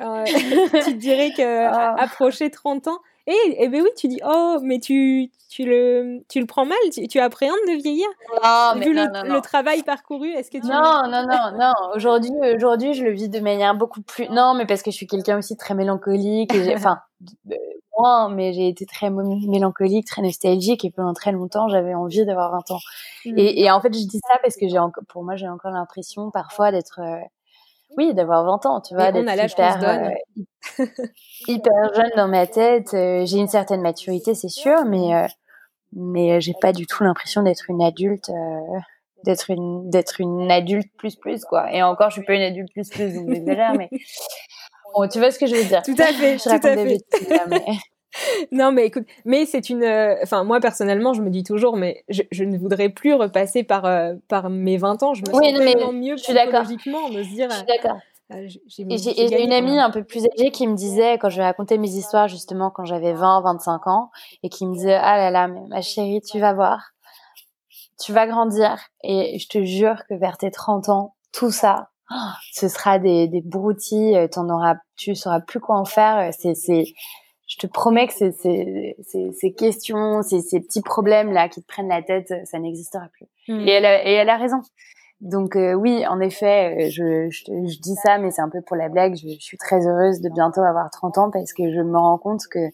Euh, tu te dirais que ah. approcher 30 ans, et, eh, eh ben oui, tu dis oh, mais tu tu le tu le prends mal, tu, tu appréhendes de vieillir. Non, mais Vu non, le, non, non. le, travail parcouru, est-ce que tu Non, non, non, non. Aujourd'hui, aujourd'hui, je le vis de manière beaucoup plus. Non, mais parce que je suis quelqu'un aussi très mélancolique. Et enfin, moi, mais j'ai été très mélancolique, très nostalgique, et pendant très longtemps, j'avais envie d'avoir 20 ans. Mmh. Et, et, en fait, je dis ça parce que j'ai pour moi, j'ai encore l'impression parfois d'être euh, oui, d'avoir 20 ans, tu vois, d'être hyper, euh, hyper jeune dans ma tête. Euh, j'ai une certaine maturité, c'est sûr, mais euh, mais euh, j'ai pas du tout l'impression d'être une adulte, d'être une d'être une adulte plus plus quoi. Et encore, je suis pas une adulte plus plus, donc j'exagère, mais bon, tu vois ce que je veux dire. Tout à fait, je tout à fait. Bêtises, là, mais non, mais écoute, mais c'est une. Euh, enfin, moi personnellement, je me dis toujours, mais je, je ne voudrais plus repasser par euh, par mes 20 ans. Je me sens tellement mieux psychologiquement de se dire. Je suis d'accord. Euh, et j'ai une amie un peu plus âgée qui me disait, quand je racontais mes histoires justement quand j'avais 20, 25 ans, et qui me disait, ah là là, ma chérie, tu vas voir, tu vas grandir, et je te jure que vers tes 30 ans, tout ça, ce sera des, des broutilles, t'en auras, tu sauras plus quoi en faire. C'est, je te promets que ces, ces, ces, ces questions, ces, petits problèmes là qui te prennent la tête, ça n'existera plus. Mm. Et, elle a, et elle a raison. Donc euh, oui, en effet, euh, je, je, je dis ça, mais c'est un peu pour la blague. Je, je, suis très heureuse de bientôt avoir 30 ans parce que je me rends compte que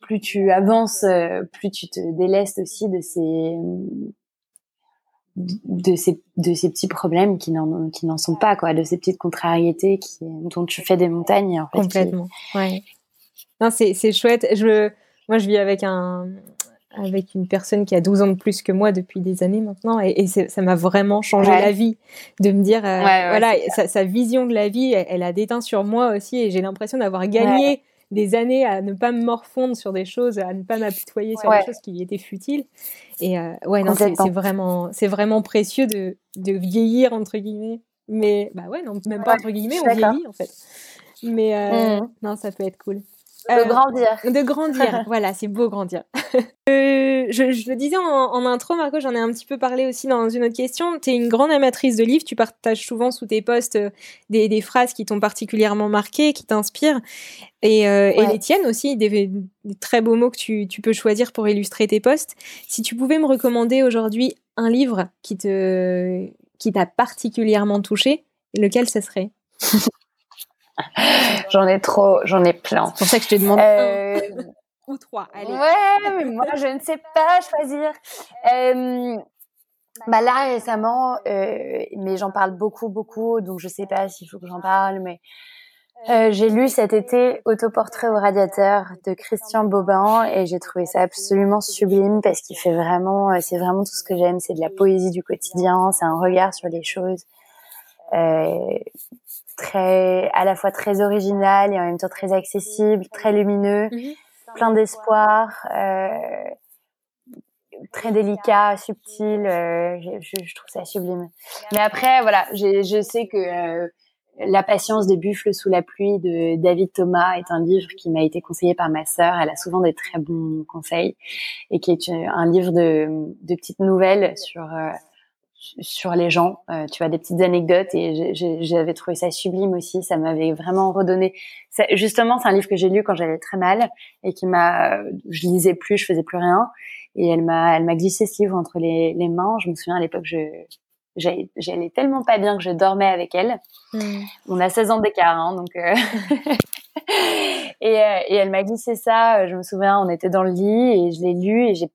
plus tu avances, euh, plus tu te délestes aussi de ces de ces de ces petits problèmes qui n'en qui n'en sont pas quoi, de ces petites contrariétés qui dont tu fais des montagnes en fait, complètement. ouais. Non, c'est, chouette. Je, moi, je vis avec un, avec une personne qui a 12 ans de plus que moi depuis des années maintenant et, et ça m'a vraiment changé la vie de me dire euh, voilà sa, sa, vision de la vie elle, a déteint sur moi aussi et j'ai l'impression d'avoir gagné des années à ne pas me morfondre sur des choses à ne pas m'apitoyer sur des choses qui étaient futiles. Et euh, ouais non c'est, c'est vraiment c'est vraiment précieux de, de vieillir entre guillemets. Mais bah ouais non même pas entre guillemets on vieillit en fait. Mais euh, mmh. non ça peut être cool de grandir. De grandir, voilà, c'est beau grandir. Euh, je, je, le disais en, intro, Marco, j'en ai un petit peu parlé aussi dans une autre question. Tu es une grande amatrice de livres, tu partages souvent sous tes posts euh, des, des phrases qui t'ont particulièrement marqué, qui t'inspirent, et, euh, et, les tiennes aussi, des, des, très beaux mots que tu, tu, peux choisir pour illustrer tes posts. Si tu pouvais me recommander aujourd'hui un livre qui te qui t'a particulièrement touché, lequel ce serait? J'en ai trop, j'en ai plein. C'est pour ça que je te demande euh... ou trois. Allez. Ouais, mais moi je ne sais pas choisir. Euh... Bah là récemment, euh, mais j'en parle beaucoup, beaucoup, donc je sais pas s'il faut que j'en parle, mais euh, j'ai lu cet été Autoportrait au radiateur de Christian Bobin et j'ai trouvé ça absolument sublime parce qu'il fait vraiment, c'est vraiment tout ce que j'aime, c'est de la poésie du quotidien, c'est un regard sur les choses euh, très, à la fois très original et en même temps très accessible, très lumineux, mhm. plein d'espoir, euh, très délicat, subtil. Euh, je, je, trouve ça sublime. Mais après, voilà, je sais que euh, la patience des buffles sous la pluie de David Thomas est un livre qui m'a été conseillé par ma sœur. Elle a souvent des très bons conseils et qui est un livre de, de petites nouvelles sur euh, sur les gens. Euh, tu vois des petites anecdotes et j'avais trouvé ça sublime aussi. Ça m'avait vraiment redonné. Justement, c'est un livre que j'ai lu quand j'allais très mal et qui m'a. Je lisais plus, je faisais plus rien et elle m'a elle m'a glissé ce livre entre les, les mains. Je me souviens à l'époque, je j'allais tellement pas bien que je dormais avec elle. Hmm. On a 16 ans d'écart, hein, donc. Euh... et, euh, et, elle m'a glissé ça. Je me souviens, on était dans le lit et je l'ai lu et j'ai,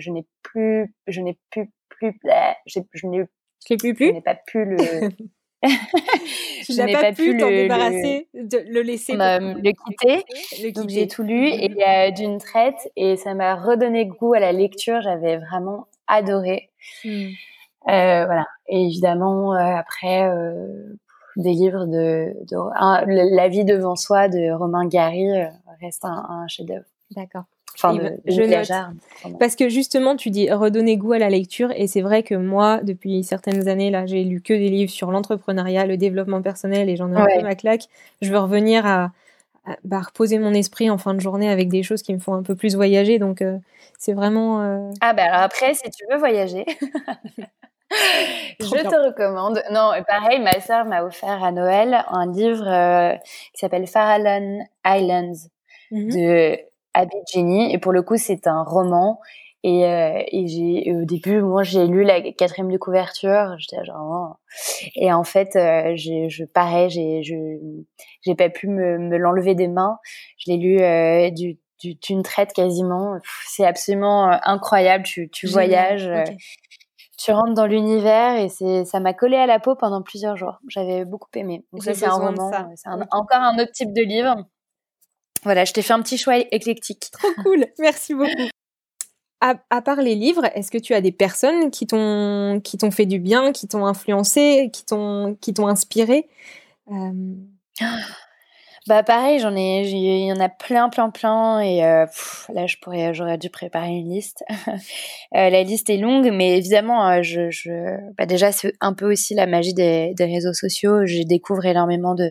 je n'ai plus, je n'ai plus, plus, je n'ai, je l'ai plus plus. Je n'ai pas pu le. je n'ai pas, pu t'en débarrasser, le, de le laisser, le quitter. Donc j'ai tout lu et euh, d'une traite et ça m'a redonné goût à la lecture. J'avais vraiment adoré. Hmm. Euh, voilà. Et évidemment, euh, après, euh, des livres de, de La vie devant soi de Romain Gary reste un, chef-d'œuvre. D'accord. Enfin, de, je note. Parce que justement, tu dis redonner goût à la lecture, et c'est vrai que moi, depuis certaines années, là, j'ai lu que des livres sur l'entrepreneuriat, le développement personnel, et j'en ai un peu ma claque. Je veux revenir à, bah, reposer mon esprit en fin de journée avec des choses qui me font un peu plus voyager, donc c'est vraiment. Ah bah alors après, si tu veux voyager. je te recommande. Non, pareil, ma sœur m'a offert à Noël un livre euh, qui s'appelle Farallon Islands mmh de Et pour le coup, c'est un roman. Et, euh, et j'ai au début, moi, j'ai lu la quatrième de couverture. J'étais genre, oh. et en fait, euh, j'ai, je pareil, j'ai, je, j'ai pas pu me, me l'enlever des mains. Je l'ai lu euh, du d'une traite quasiment. C'est absolument incroyable. Tu, tu voyages tu rentres dans l'univers et c'est ça m'a collé à la peau pendant plusieurs jours. J'avais beaucoup aimé. Donc ça c'est un roman, c'est encore un autre type de livre. Voilà, je t'ai fait un petit choix éclectique. Trop cool, merci beaucoup. À, part les livres, est-ce que tu as des personnes qui t'ont qui t'ont fait du bien, qui t'ont influencé, qui t'ont qui t'ont inspiré? Euh... Bah pareil, j'en ai, il y en a plein, plein, plein, et euh, là je pourrais, j'aurais dû préparer une liste. euh, la liste est longue, mais évidemment, euh, je, je, bah déjà c'est un peu aussi la magie des, des réseaux sociaux. Je découvre énormément de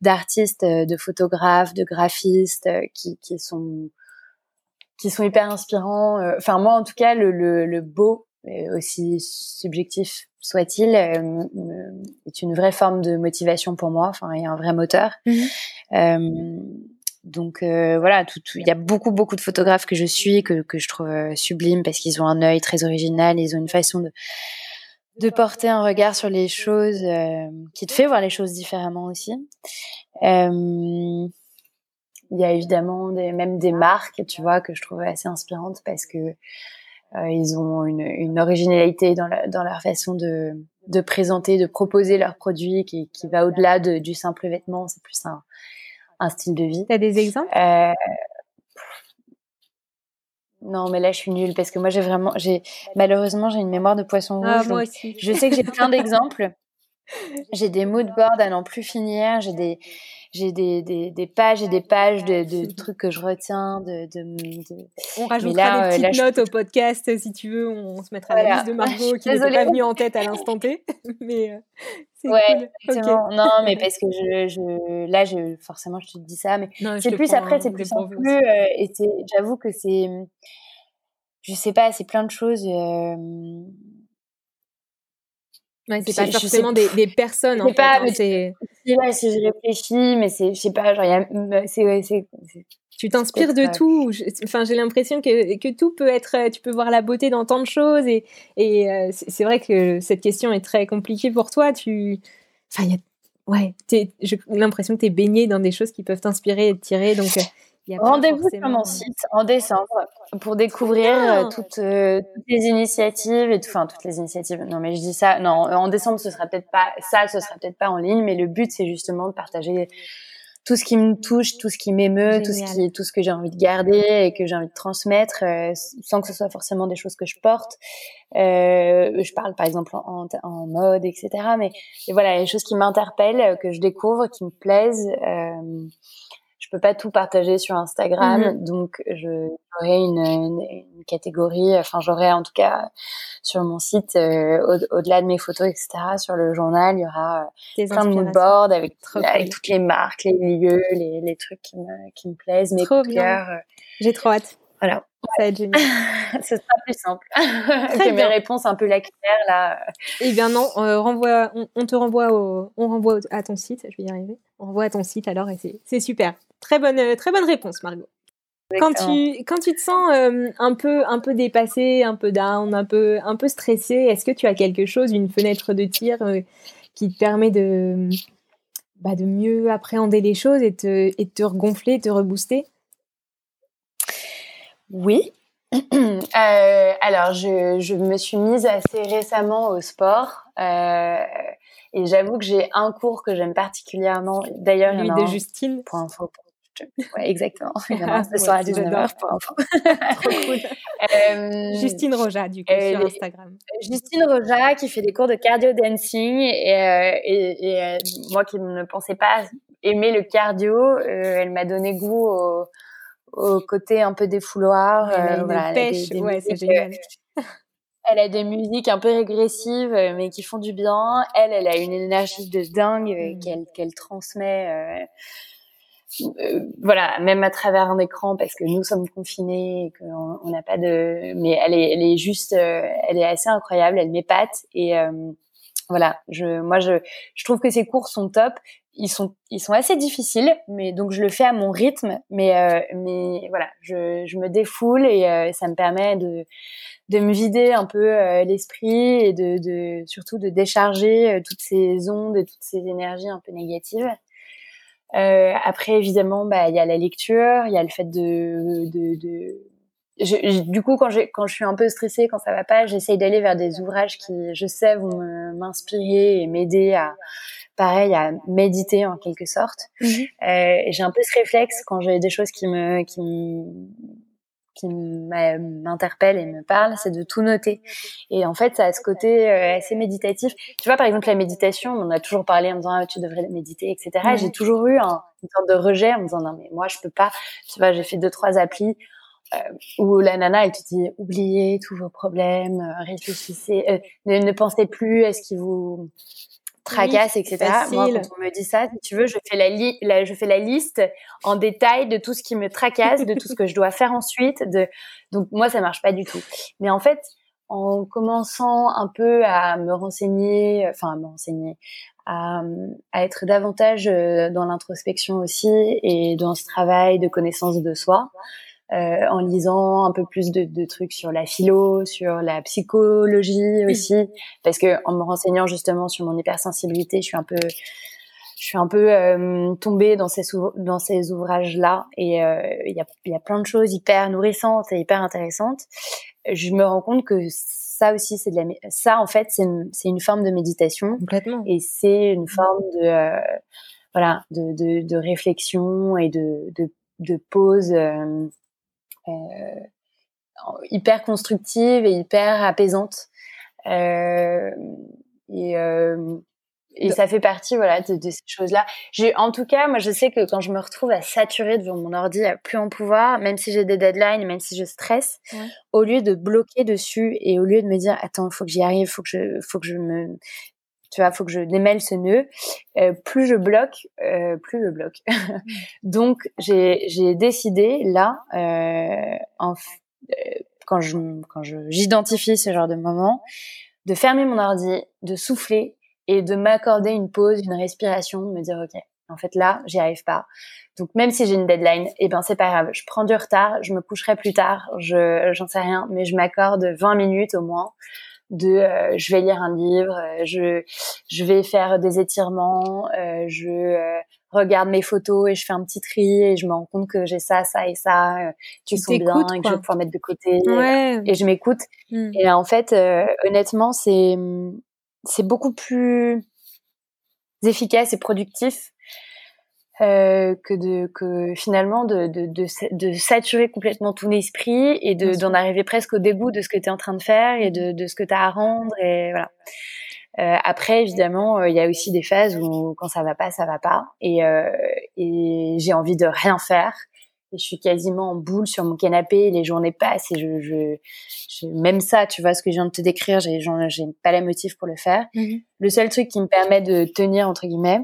d'artistes, euh, de photographes, de graphistes euh, qui, qui sont qui sont hyper inspirants. Enfin moi en tout cas, le, le, le beau aussi subjectif soit-il, euh, est une vraie forme de motivation pour moi. Enfin, a un vrai moteur. Mhm. Euh, donc euh, voilà, il y a beaucoup beaucoup de photographes que je suis que, que je trouve sublimes parce qu'ils ont un œil très original, ils ont une façon de de porter un regard sur les choses qui te fait voir les choses différemment aussi. il y a évidemment des, même des marques, tu vois, que je trouve assez inspirantes parce que euh, ils ont une, une originalité dans, la, dans leur façon de, de présenter, de proposer leurs produits qui, qui va au-delà de, du simple vêtement. C'est plus un, un style de vie. T'as des exemples? Euh, Non, mais là je suis nulle parce que moi j'ai vraiment, j'ai malheureusement j'ai une mémoire de poisson ah, rouge. moi aussi. Je sais que j'ai plein d'exemples. J'ai des mood boards à n'en plus finir. J'ai des, j'ai des, des, des, pages et des pages de, de trucs que je retiens. De, de, On rajoutera des euh, petites notes au podcast si tu veux. On, se mettra la liste de Margot qui n'est pas venue en tête à l'instant T. Mais euh, Ouais, exactement. Non, mais parce que je, je, là, je, forcément, je te dis ça, mais c'est plus après, c'est plus en plus. Euh, et j'avoue que c'est, je sais pas, c'est plein de choses. Euh, Ouais, c'est pas forcément des, des, personnes. En pas, hein, si je réfléchis, mais c'est, je sais pas, genre, c'est, c'est, tu t'inspires de tout. Enfin, j'ai l'impression que, que tout peut être. Tu peux voir la beauté dans tant de choses et, et euh, c'est vrai que cette question est très compliquée pour toi. Tu, enfin, y a, ouais, j'ai l'impression que tu es baigné dans des choses qui peuvent t'inspirer et te tirer. Donc, euh, Rendez-vous sur mon site en décembre pour découvrir euh, ah. toutes, euh, toutes, les initiatives et tout, enfin toutes les initiatives. Non, mais je dis ça. Non, en décembre, ce sera peut-être pas ça, ce sera peut-être pas en ligne, mais le but c'est justement de partager tout ce qui me touche, tout ce qui m'émeut, tout ce qui, tout ce que j'ai envie de garder et que j'ai envie de transmettre, euh, sans que ce soit forcément des choses que je porte. Euh, je parle par exemple en, en mode, etc. Mais et voilà, les choses qui m'interpellent, que je découvre, qui me plaisent. Euh, je peux pas tout partager sur Instagram, mhm. donc je j'aurai une, une, catégorie, enfin j'aurai en tout cas sur mon site, euh, au-delà de mes photos, etc. Sur le journal, il y aura euh, plein de moodboards avec, avec toutes les marques, les lieux, les, les trucs qui me, qui me plaisent, mes. Euh. J'ai trop hâte. Voilà. Ça va être génial. Ce sera plus simple que mes réponses un peu lacunaires là. Eh bien non, on, renvoie, on, te renvoie au, on renvoie à ton site. Je vais y arriver. On renvoie à ton site alors et c'est super. Très bonne, très bonne réponse, Margot. Quand tu, quand tu te sens euh, un peu, un peu dépassé, un peu down, un peu, un peu stressé, est-ce que tu as quelque chose, une fenêtre de tir euh, qui te permet de, bah, de mieux appréhender les choses et, te, et te regonfler, te rebooster? Oui. Euh, alors, je, je, me suis mise assez récemment au sport. et j'avoue que j'ai un cours que j'aime particulièrement. D'ailleurs, il y en a de Justine. Pour info, Ouais, exactement. Ce soir à 19h pour info. Trop cool. Euh, Justine Roja, du coup, euh, sur Instagram. Justine Roja, qui fait des cours de cardio dancing. Et, euh, et, et moi qui ne pensais pas aimer le cardio, elle m'a donné goût au, au, côté un peu défouloir. Elle a une pêche, ouais, c'est génial. Elle a des musiques un peu régressives, mais qui font du bien. Elle, elle a une énergie de dingue mm. qu'elle qu'elle transmet euh, voilà, même à travers un écran parce que nous sommes confinés et qu'on n'a pas de, mais elle est, elle est juste, euh, elle est assez incroyable, elle m'épate et euh, voilà, je, moi je, je trouve que ces cours sont top. Ils sont, ils sont assez difficiles, mais donc je le fais à mon rythme, mais mais voilà, je, je me défoule et ça me permet de de me vider un peu l'esprit et de, de surtout de décharger toutes ces ondes et toutes ces énergies un peu négatives. Euh, après, évidemment, bah il y a la lecture, il y a le fait de, de, de... Je, du coup, quand, quand je suis un peu stressée, quand ça va pas, j'essaye d'aller vers des ouvrages qui, je sais, vont m'inspirer et m'aider à, pareil, à méditer en quelque sorte. Mhm. Euh, j'ai un peu ce réflexe quand j'ai des choses qui me, qui qui m'interpelle et me parle, c'est de tout noter. Et en fait, ça a ce côté euh, assez méditatif. Tu vois, par exemple, la méditation, on a toujours parlé en disant ah, tu devrais méditer, etc. J'ai toujours eu un, une sorte de rejet en me disant non mais moi je peux pas. Tu vois, j'ai fait deux trois applis euh, où la nana elle te dit oubliez tous vos problèmes, euh, réfléchissez, euh, ne, ne pensez plus à ce qui vous tracasse, etc. Moi, quand on me dit ça, si tu veux, je fais la, je fais la liste en détail de tout ce qui me tracasse, de tout ce que je dois faire ensuite. De... Donc moi, ça marche pas du tout. Mais en fait, en commençant un peu à me renseigner, enfin à me renseigner, à, à être davantage euh, dans l'introspection aussi et dans ce travail de connaissance de soi, euh, en lisant un peu plus de, de, trucs sur la philo, sur la psychologie aussi, parce que en me renseignant justement sur mon hypersensibilité, je suis un peu je suis un peu euh, tombée dans ces dans ces ouvrages là et euh, il y, a, y a plein de choses hyper nourrissantes et hyper intéressantes. Je me rends compte que ça aussi c'est de la ça en fait c'est une, c'est une forme de méditation. Complètement. Et c'est une forme de euh, voilà de, de, de, réflexion et de de, de pause euh, hyper constructive et hyper apaisante. Euh, et euh, et ça fait partie voilà de, ces choses là j'ai en tout cas moi je sais que quand je me retrouve à saturer devant mon ordi à plus en pouvoir même si j'ai des deadlines même si je stresse au lieu de bloquer dessus et au lieu de me dire attends faut que j'y arrive faut que je faut que je me Tu vois, faut que je démêle ce nœud. Euh, plus je bloque, euh, plus je bloque. Donc j'ai décidé là, euh, je quand je j'identifie ce genre de moment, de fermer mon ordi, de souffler et de m'accorder une pause, une respiration, de me dire ok, en fait là, j'y arrive pas. Donc même si j'ai une deadline, eh ben c'est pas grave, je prends du retard, je me coucherai plus tard, je j'en sais rien, mais je m'accorde 20 minutes au moins de euh, je vais lire un livre, euh, je je vais faire des étirements, euh, je regarde mes photos et je fais un petit tri et je me rends compte que j'ai ça, ça et ça qui sont bien et que je vais pouvoir mettre de côté et je m'écoute. Hmm. Et en fait, honnêtement, c'est c'est beaucoup plus efficace et productif euh, que de que finalement de, de, de, de, saturer complètement ton esprit et de d'en arriver presque au dégoût de ce que tu es en train de faire et de, de ce que tu as à rendre et voilà. Euh, après évidemment euh, il y a aussi des phases où quand ça va pas ça va pas et euh, et j'ai envie de rien faire et je suis quasiment en boule sur mon canapé les journées passent et je, je, je même ça tu vois ce que je viens de te décrire j'ai j'ai pas la motif pour le faire. Mmh le seul truc qui me permet de tenir entre guillemets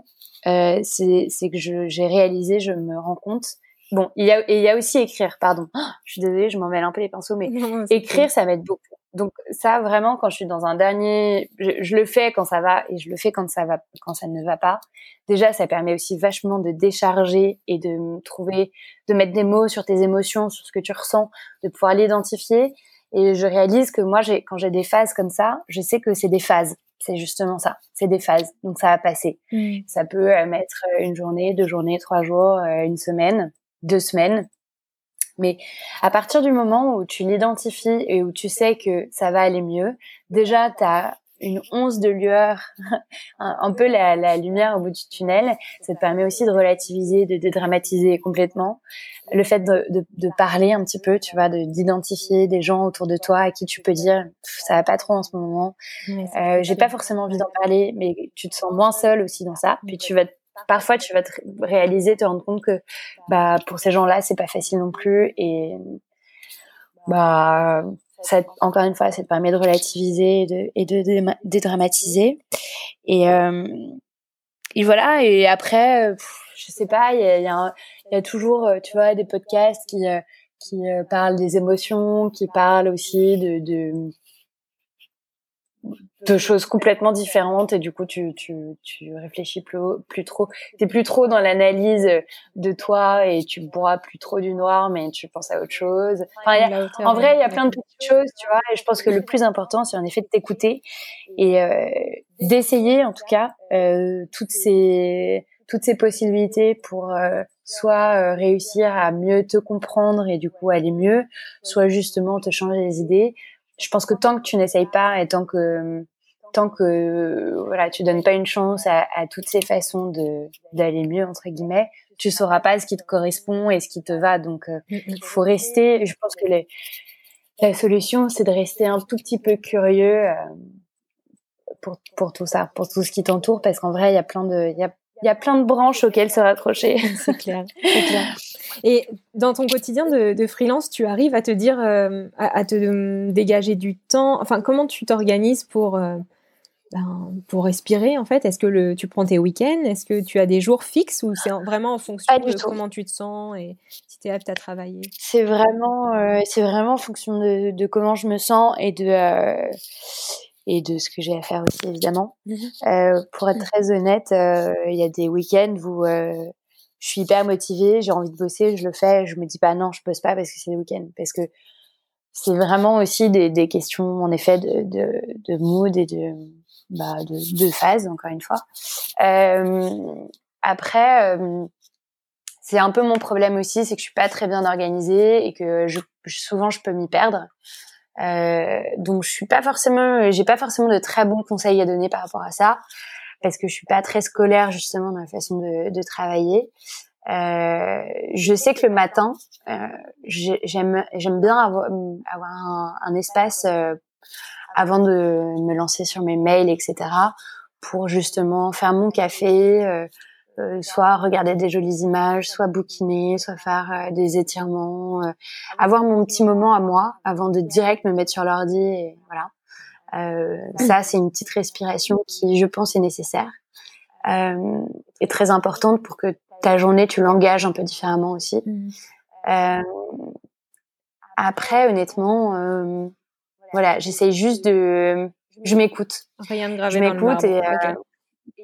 euh, c'est que j'ai réalisé, je me rends compte. Bon, il y a, et il y a aussi écrire, pardon. Oh, je suis désolée, je m'en mêle un peu les pinceaux, mais écrire, ça m'aide beaucoup. Donc ça, vraiment, quand je suis dans un dernier, je, le fais quand ça va et je le fais quand ça va, quand ça ne va pas. Déjà, ça permet aussi vachement de décharger et de trouver, de mettre des mots sur tes émotions, sur ce que tu ressens, de pouvoir l'identifier. Et je réalise que moi, j'ai, quand j'ai des phases comme ça, je sais que c'est des phases c'est justement ça. C'est des phases. Donc ça va passer. Mm. Ça peut euh, mettre euh, une journée, deux journées, trois jours, euh, une semaine, deux semaines. Mais à partir du moment où tu l'identifies et où tu sais que ça va aller mieux, déjà tu as une once de lueur, un, peu la, la, lumière au bout du tunnel. Ça te permet aussi de relativiser, de dédramatiser complètement. Le fait de, de, de parler un petit peu, tu vois, d'identifier des gens autour de toi à qui tu peux dire ça va pas trop en ce moment. Euh, J'ai pas forcément envie d'en parler, mais tu te sens moins seul aussi dans ça. Puis tu vas parfois tu vas te réaliser, te rendre compte que bah pour ces gens-là c'est pas facile non plus et bah ça, encore une fois, ça te permet de relativiser et de, et de, dédramatiser. Et, euh, et voilà. Et après, euh, je sais pas, il y a, y, a toujours, euh, tu vois, des podcasts qui, euh, qui parlent des émotions, qui parlent aussi de, de de choses complètement différentes et du coup tu tu tu réfléchis plus plus trop. T'es plus trop dans l'analyse de toi et tu bois plus trop du noir mais tu penses à autre chose. Enfin, en vrai il y a plein de petites choses tu vois et je pense que le plus important c'est en effet de t'écouter et euh, d'essayer en tout cas euh, toutes ces toutes ces possibilités pour euh, soit euh, réussir à mieux te comprendre et du coup aller mieux soit justement te changer les idées. Je pense que tant que tu n'essayes pas et tant que tant que voilà tu donnes pas une chance à, à toutes ces façons de d'aller mieux entre guillemets tu sauras pas ce qui te correspond et ce qui te va donc il euh, mm, mm. faut rester je pense que les, la solution c'est de rester un tout petit peu curieux euh, pour pour tout ça pour tout ce qui t'entoure parce qu'en vrai il y a plein de il y a il y a plein de branches auxquelles se raccrocher. C'est clair, c'est clair. Et dans ton quotidien de, de, freelance, tu arrives à te dire, euh, à, te dégager du temps. Enfin, comment tu t'organises pour ben, pour respirer en fait Est-ce que le, tu prends tes week-ends? Est-ce que tu as des jours fixes ou c'est vraiment en fonction de comment tu te sens et si tu es apte à travailler? C'est vraiment, euh, c'est vraiment en fonction de, de, comment je me sens et de et de ce que j'ai à faire aussi évidemment. Mmh euh, pour être très honnête, euh, il y a des week-ends où euh, je suis hyper motivée, j'ai envie de bosser, je le fais, je me dis pas non, je bosse pas parce que c'est le week-end, parce que c'est vraiment aussi des, des, questions en effet de, de, de mood et de, bah, de, de encore une fois. Euh, après, euh, c'est un peu mon problème aussi, c'est que je suis pas très bien organisée et que souvent je peux m'y perdre. Euh, donc je suis pas forcément, j'ai pas forcément de très bons conseils à donner par rapport à ça, parce que je suis pas très scolaire justement dans la façon de, travailler. Je sais que le matin, j'aime bien avoir, un, espace avant de me lancer sur mes mails, etc. pour justement faire mon café, euh, euh, soit regarder des jolies images, soit bouquiner, soit faire euh, des étirements, euh, avoir mon petit moment à moi avant de direct me mettre sur l'ordi et voilà. Euh, ça, c'est une petite respiration qui, je pense, est nécessaire euh, et très importante pour que ta journée, tu l'engages un peu différemment aussi. Mmh. Euh, après, honnêtement, euh, voilà, j'essaye juste de, je m'écoute. Rien de grave. Je m'écoute et euh,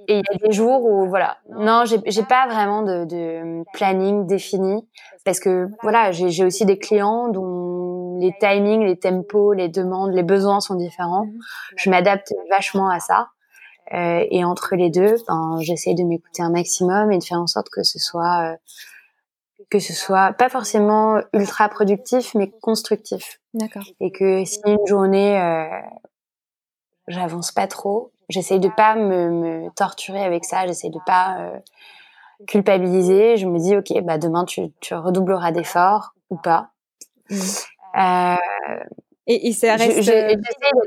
et il y a des jours où voilà, non, j'ai j'ai pas vraiment de, de, planning défini parce que voilà, j'ai aussi des clients dont les timings, les tempos, les demandes, les besoins sont différents. Mhm. Je m'adapte vachement à ça. Euh, et entre les deux, ben, j'essaie de m'écouter un maximum et de faire en sorte que ce soit euh, que ce soit pas forcément ultra productif, mais constructif. D'accord. Et que si une journée euh, j'avance pas trop, j'essaie de pas me, me, torturer avec ça, j'essaie de pas euh, culpabiliser. Je me dis ok, bah demain tu, tu redoubleras d'efforts ou pas. Mmh. Euh, et, et ça reste. J'essaie d'être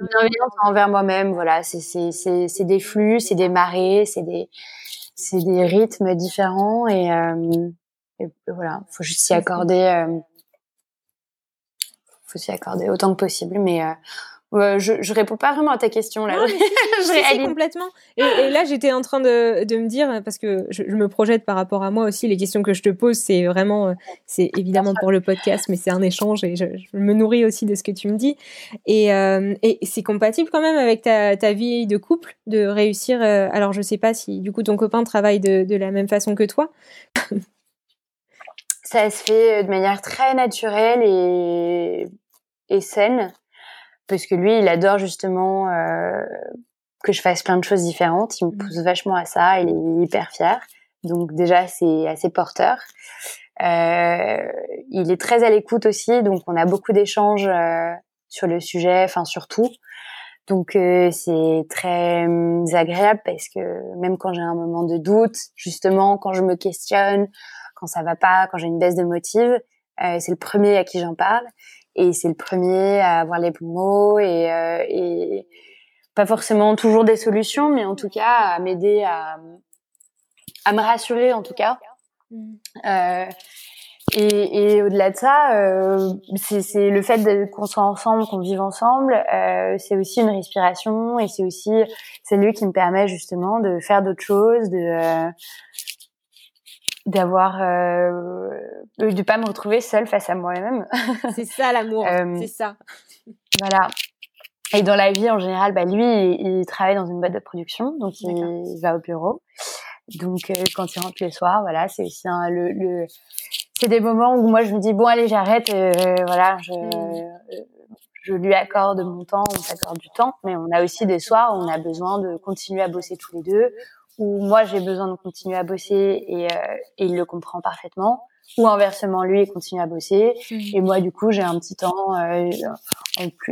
bienveillante envers moi-même. Voilà, c'est c'est c'est c'est des flux, c'est des marées, c'est des c'est des rythmes différents et, euh, et voilà, faut juste s'y accorder. Euh, faut s'y accorder autant que possible, mais euh, je, je réponds pas vraiment à ta question là. je sais complètement. Et, et là, j'étais en train de, de, me dire parce que je, je, me projette par rapport à moi aussi. Les questions que je te pose, c'est vraiment, euh, c'est évidemment pour le podcast, mais c'est un échange et je, je, me nourris aussi de ce que tu me dis. Et, euh, et c'est compatible quand même avec ta, ta, vie de couple de réussir. Euh, alors, je sais pas si du coup ton copain travaille de, de la même façon que toi. Ça se fait de manière très naturelle et, et saine parce que lui, il adore justement euh, que je fasse plein de choses différentes. Il me mmh. pousse vachement à ça. Il est hyper fier. Donc déjà, c'est assez porteur. Euh, il est très à l'écoute aussi, donc on a beaucoup d'échanges euh, sur le sujet, enfin sur tout. Donc euh, c'est très hum, agréable parce que même quand j'ai un moment de doute, justement quand je me questionne, quand ça va pas, quand j'ai une baisse de motive, euh, c'est le premier à qui j'en parle et c'est le premier à avoir les bons mots et, euh, et pas forcément toujours des solutions, mais en tout cas à m'aider à, à me rassurer en tout cas. Mm. Euh, et, et au-delà de ça, euh, c'est le fait qu'on soit ensemble, qu'on vive ensemble, euh, c'est aussi une respiration et c'est aussi c'est lui qui me permet justement de faire d'autres choses, de d'avoir euh, de pas me retrouver seule face à moi-même. c'est ça l'amour, euh, c'est ça. Voilà. Et dans la vie en général, bah lui, il, travaille dans une boîte de production, donc il, va au bureau. Donc euh, quand il rentre le soir, voilà, c'est aussi un, le, le c'est des moments où moi je me dis bon allez j'arrête, euh, voilà, je hmm. je lui accorde mon temps, on s'accorde du temps, mais on a aussi des soirs où on a besoin de continuer à bosser tous les deux, où moi j'ai besoin de continuer à bosser et, euh, et, il le comprend parfaitement, ou inversement lui il continue à bosser mmh. et moi du coup j'ai un petit temps, euh,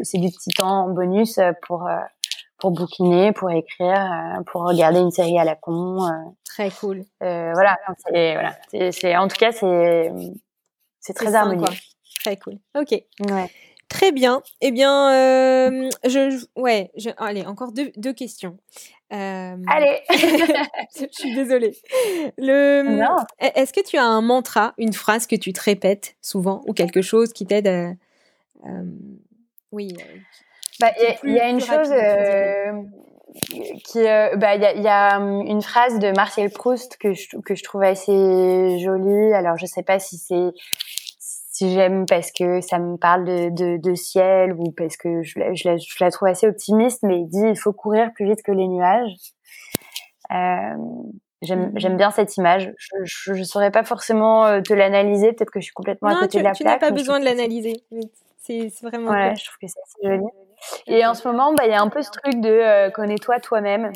c'est du petit temps en bonus pour euh, pour bouquiner, pour écrire, euh, pour regarder une série à la con. très cool. voilà, c'est voilà, c'est en tout cas c'est c'est très harmonieux. Très cool. Ok. Ouais. Très bien. Eh bien, euh, je, ouais, je, allez, encore deux, deux questions. Euh, allez. je suis désolée. Le, est-ce que tu as un mantra, une phrase que tu te répètes souvent ou quelque chose qui t'aide à, euh, oui. Bah, il y, a une chose qui, bah, il y a, y a hum, une phrase de Marcel Proust que je, que je trouve assez jolie. Alors, je sais pas si c'est si j'aime parce que ça me parle de, de, de ciel ou parce que je la, je, la, je la, trouve assez optimiste, mais il dit il faut courir plus vite que les nuages. Euh, j'aime, j'aime bien cette image. Je, je, saurais pas forcément euh, te l'analyser. Peut-être que je suis complètement à côté de la tu plaque. Tu n'as pas besoin de l'analyser. C'est, vraiment. Ouais, je trouve que c'est joli. Et en ce moment, bah, il y a un peu ce truc de euh, connais-toi toi-même.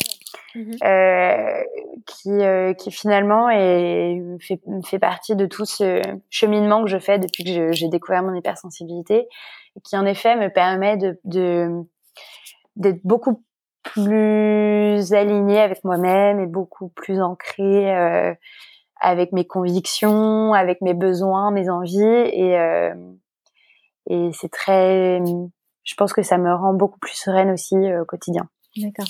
Mmh euh, qui, euh, qui finalement est, fait, fait partie de tout ce cheminement que je fais depuis que j'ai découvert mon hypersensibilité et qui en effet me permet de d'être beaucoup plus alignée avec moi-même et beaucoup plus ancrée euh, avec mes convictions, avec mes besoins, mes envies et euh, et c'est très je pense que ça me rend beaucoup plus sereine aussi au quotidien. D'accord.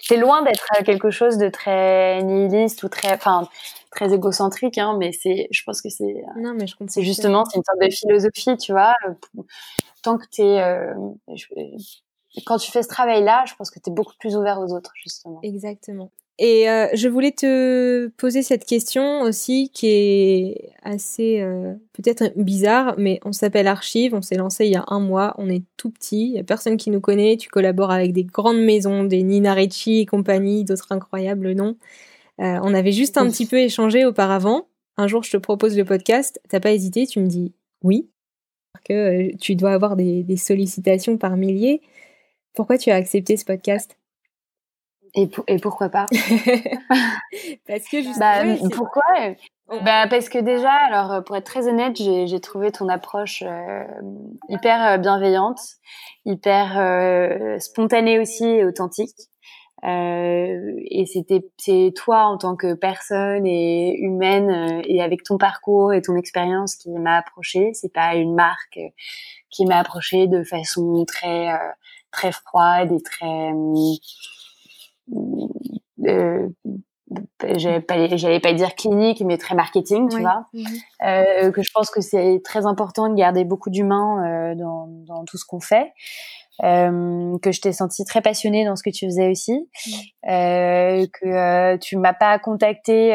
C'est loin d'être euh, quelque chose de très nihiliste ou très, enfin, très égocentrique, hein, mais c'est, je pense que c'est, euh, non, mais je c'est justement, c'est une sorte de philosophie, tu vois. Tant que t'es, euh, quand tu fais ce travail-là, je pense que tu es beaucoup plus ouvert aux autres, justement. Exactement. Et euh, je voulais te poser cette question aussi qui est assez euh, peut-être bizarre, mais on s'appelle Archive, on s'est lancé il y a un mois, on est tout petit, il y a personne qui nous connaît, tu collabores avec des grandes maisons, des Nina Ricci et compagnie, d'autres incroyables noms. Euh, on avait juste un petit peu échangé auparavant. Un jour, je te propose le podcast, t'as pas hésité, tu me dis oui, que tu dois avoir des sollicitations par milliers. Pourquoi tu as accepté ce podcast? Et, et, pourquoi pas? Parce que justement. Bah, pourquoi? Bah, Parce que déjà, alors pour être très honnête, j'ai trouvé ton approche euh, hyper euh, bienveillante, hyper euh, spontanée aussi et authentique. Euh, et c'était c'est toi en tant que personne et humaine et avec ton parcours et ton expérience qui m'a approché c'est pas une marque qui m'a approché de façon très très froide et très euh, j'allais pas, j'allais pas dire clinique, mais très marketing, tu vois. Mhm. Euh, que je pense que c'est très important de garder beaucoup d'humains euh, dans, dans, tout ce qu'on fait. Euh, que je t'ai senti très passionnée dans ce que tu faisais aussi, mhm. que tu m'as pas contacté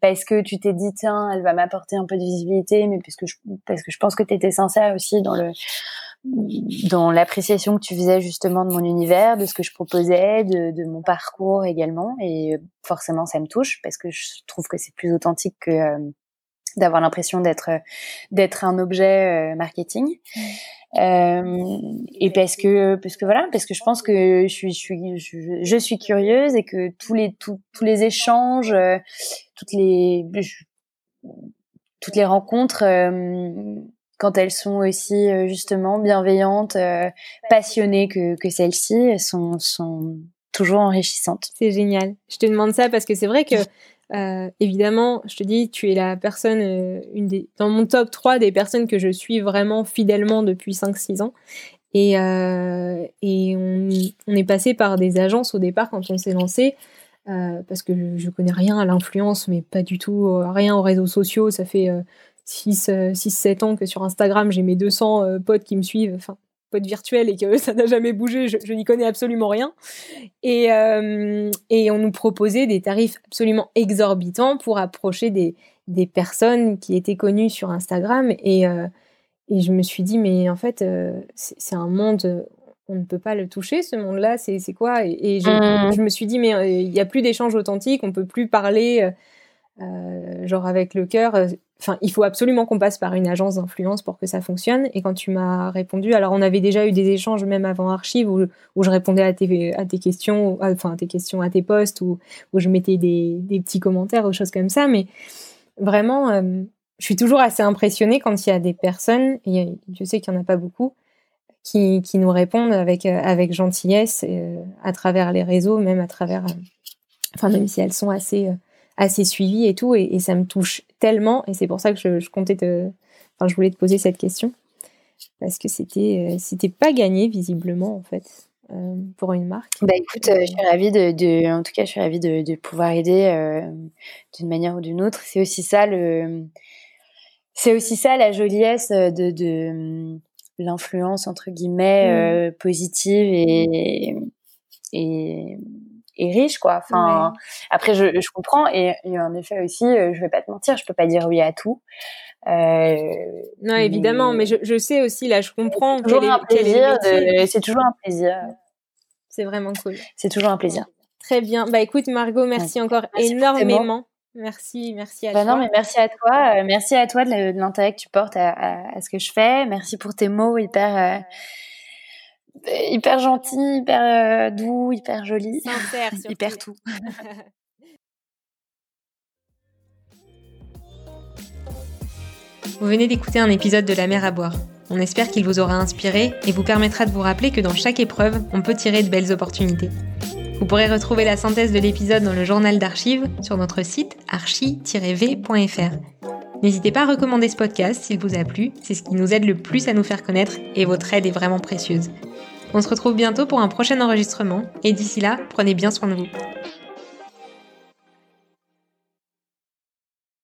parce que tu t'es dit tiens elle va m'apporter un peu de visibilité, mais puisque je, parce que je pense que tu étais sincère aussi dans le dans l'appréciation que tu faisais justement de mon univers, de ce que je proposais, de, de, mon parcours également. Et forcément, ça me touche parce que je trouve que c'est plus authentique que euh, d'avoir l'impression d'être d'être un objet euh, marketing. Euh, et parce que parce que voilà, parce que je pense que je suis je suis je, suis curieuse et que tous les tous, tous les échanges, euh, toutes les toutes les rencontres quand elles sont aussi euh, justement bienveillantes, euh, passionnées que, que celles-ci, sont, sont toujours enrichissantes. C'est génial. Je te demande ça parce que c'est vrai que euh, évidemment, je te dis, tu es la personne, une des, dans mon top 3 des personnes que je suis vraiment fidèlement depuis 5-6 ans. Et, on, est passé par des agences au départ quand on s'est lancé, parce que je, je, connais rien à l'influence, mais pas du tout rien aux réseaux sociaux. Ça fait 6-7 euh, ans que sur Instagram, j'ai mes 200 euh, potes qui me suivent, enfin, potes virtuels, et que ça n'a jamais bougé, je, n'y connais absolument rien. Et, euh, et on nous proposait des tarifs absolument exorbitants pour approcher des, des personnes qui étaient connues sur Instagram. Et, et je me suis dit, mais en fait, c'est un monde on ne peut pas le toucher, ce monde-là, c'est quoi? Et, je, mmh. je, me suis dit, mais il n'y a plus d'échanges authentiques, on peut plus parler euh, genre avec le cœur enfin, il faut absolument qu'on passe par une agence d'influence pour que ça fonctionne. Et quand tu m'as répondu, alors on avait déjà eu des échanges même avant Archive où, je répondais à tes, questions, enfin à tes questions, à tes posts, où, où je mettais des, petits commentaires ou choses comme ça. Mais vraiment, euh, je suis toujours assez impressionnée quand il y a des personnes, et je sais qu'il n'y en a pas beaucoup, qui, nous répondent avec, euh, gentillesse euh, à travers les réseaux, même à travers, enfin même si elles sont assez assez suivi et tout, et, ça me touche tellement, et c'est pour ça que je, comptais te, enfin, je voulais te poser cette question parce que c'était, euh, c'était pas gagné visiblement en fait. Euh, pour une marque Bah écoute, euh, je suis ravie de, en tout cas, je suis ravie de, pouvoir aider d'une manière ou d'une autre. C'est aussi ça le, c'est aussi ça la joliesse de, de l'influence entre guillemets mmh. positive et, et et riche quoi. Enfin après je, je comprends et, et, en effet aussi euh, je vais pas te mentir je peux pas dire oui à tout. Euh, non évidemment mais je, je, sais aussi là je comprends c'est toujours un plaisir c'est toujours un plaisir. C'est vraiment cool. C'est toujours un plaisir. Très bien. Bah écoute Margot merci encore énormément. Merci, merci à bah toi. Non, mais merci à toi. Euh, merci à toi de l'intérêt que tu portes à, à, à, ce que je fais. Merci pour tes mots hyper, euh, hyper gentil, hyper euh, doux, hyper joli, Sincère, hyper tout. Vous venez d'écouter un épisode de La mer à boire. On espère qu'il vous aura inspiré et vous permettra de vous rappeler que dans chaque épreuve, on peut tirer de belles opportunités. Vous pourrez retrouver la synthèse de l'épisode dans le journal d'archives sur notre site archi-v.fr. N'hésitez pas à recommander ce podcast s'il vous a plu, c'est ce qui nous aide le plus à nous faire connaître et votre aide est vraiment précieuse. On se retrouve bientôt pour un prochain enregistrement et d'ici là, prenez bien soin de vous.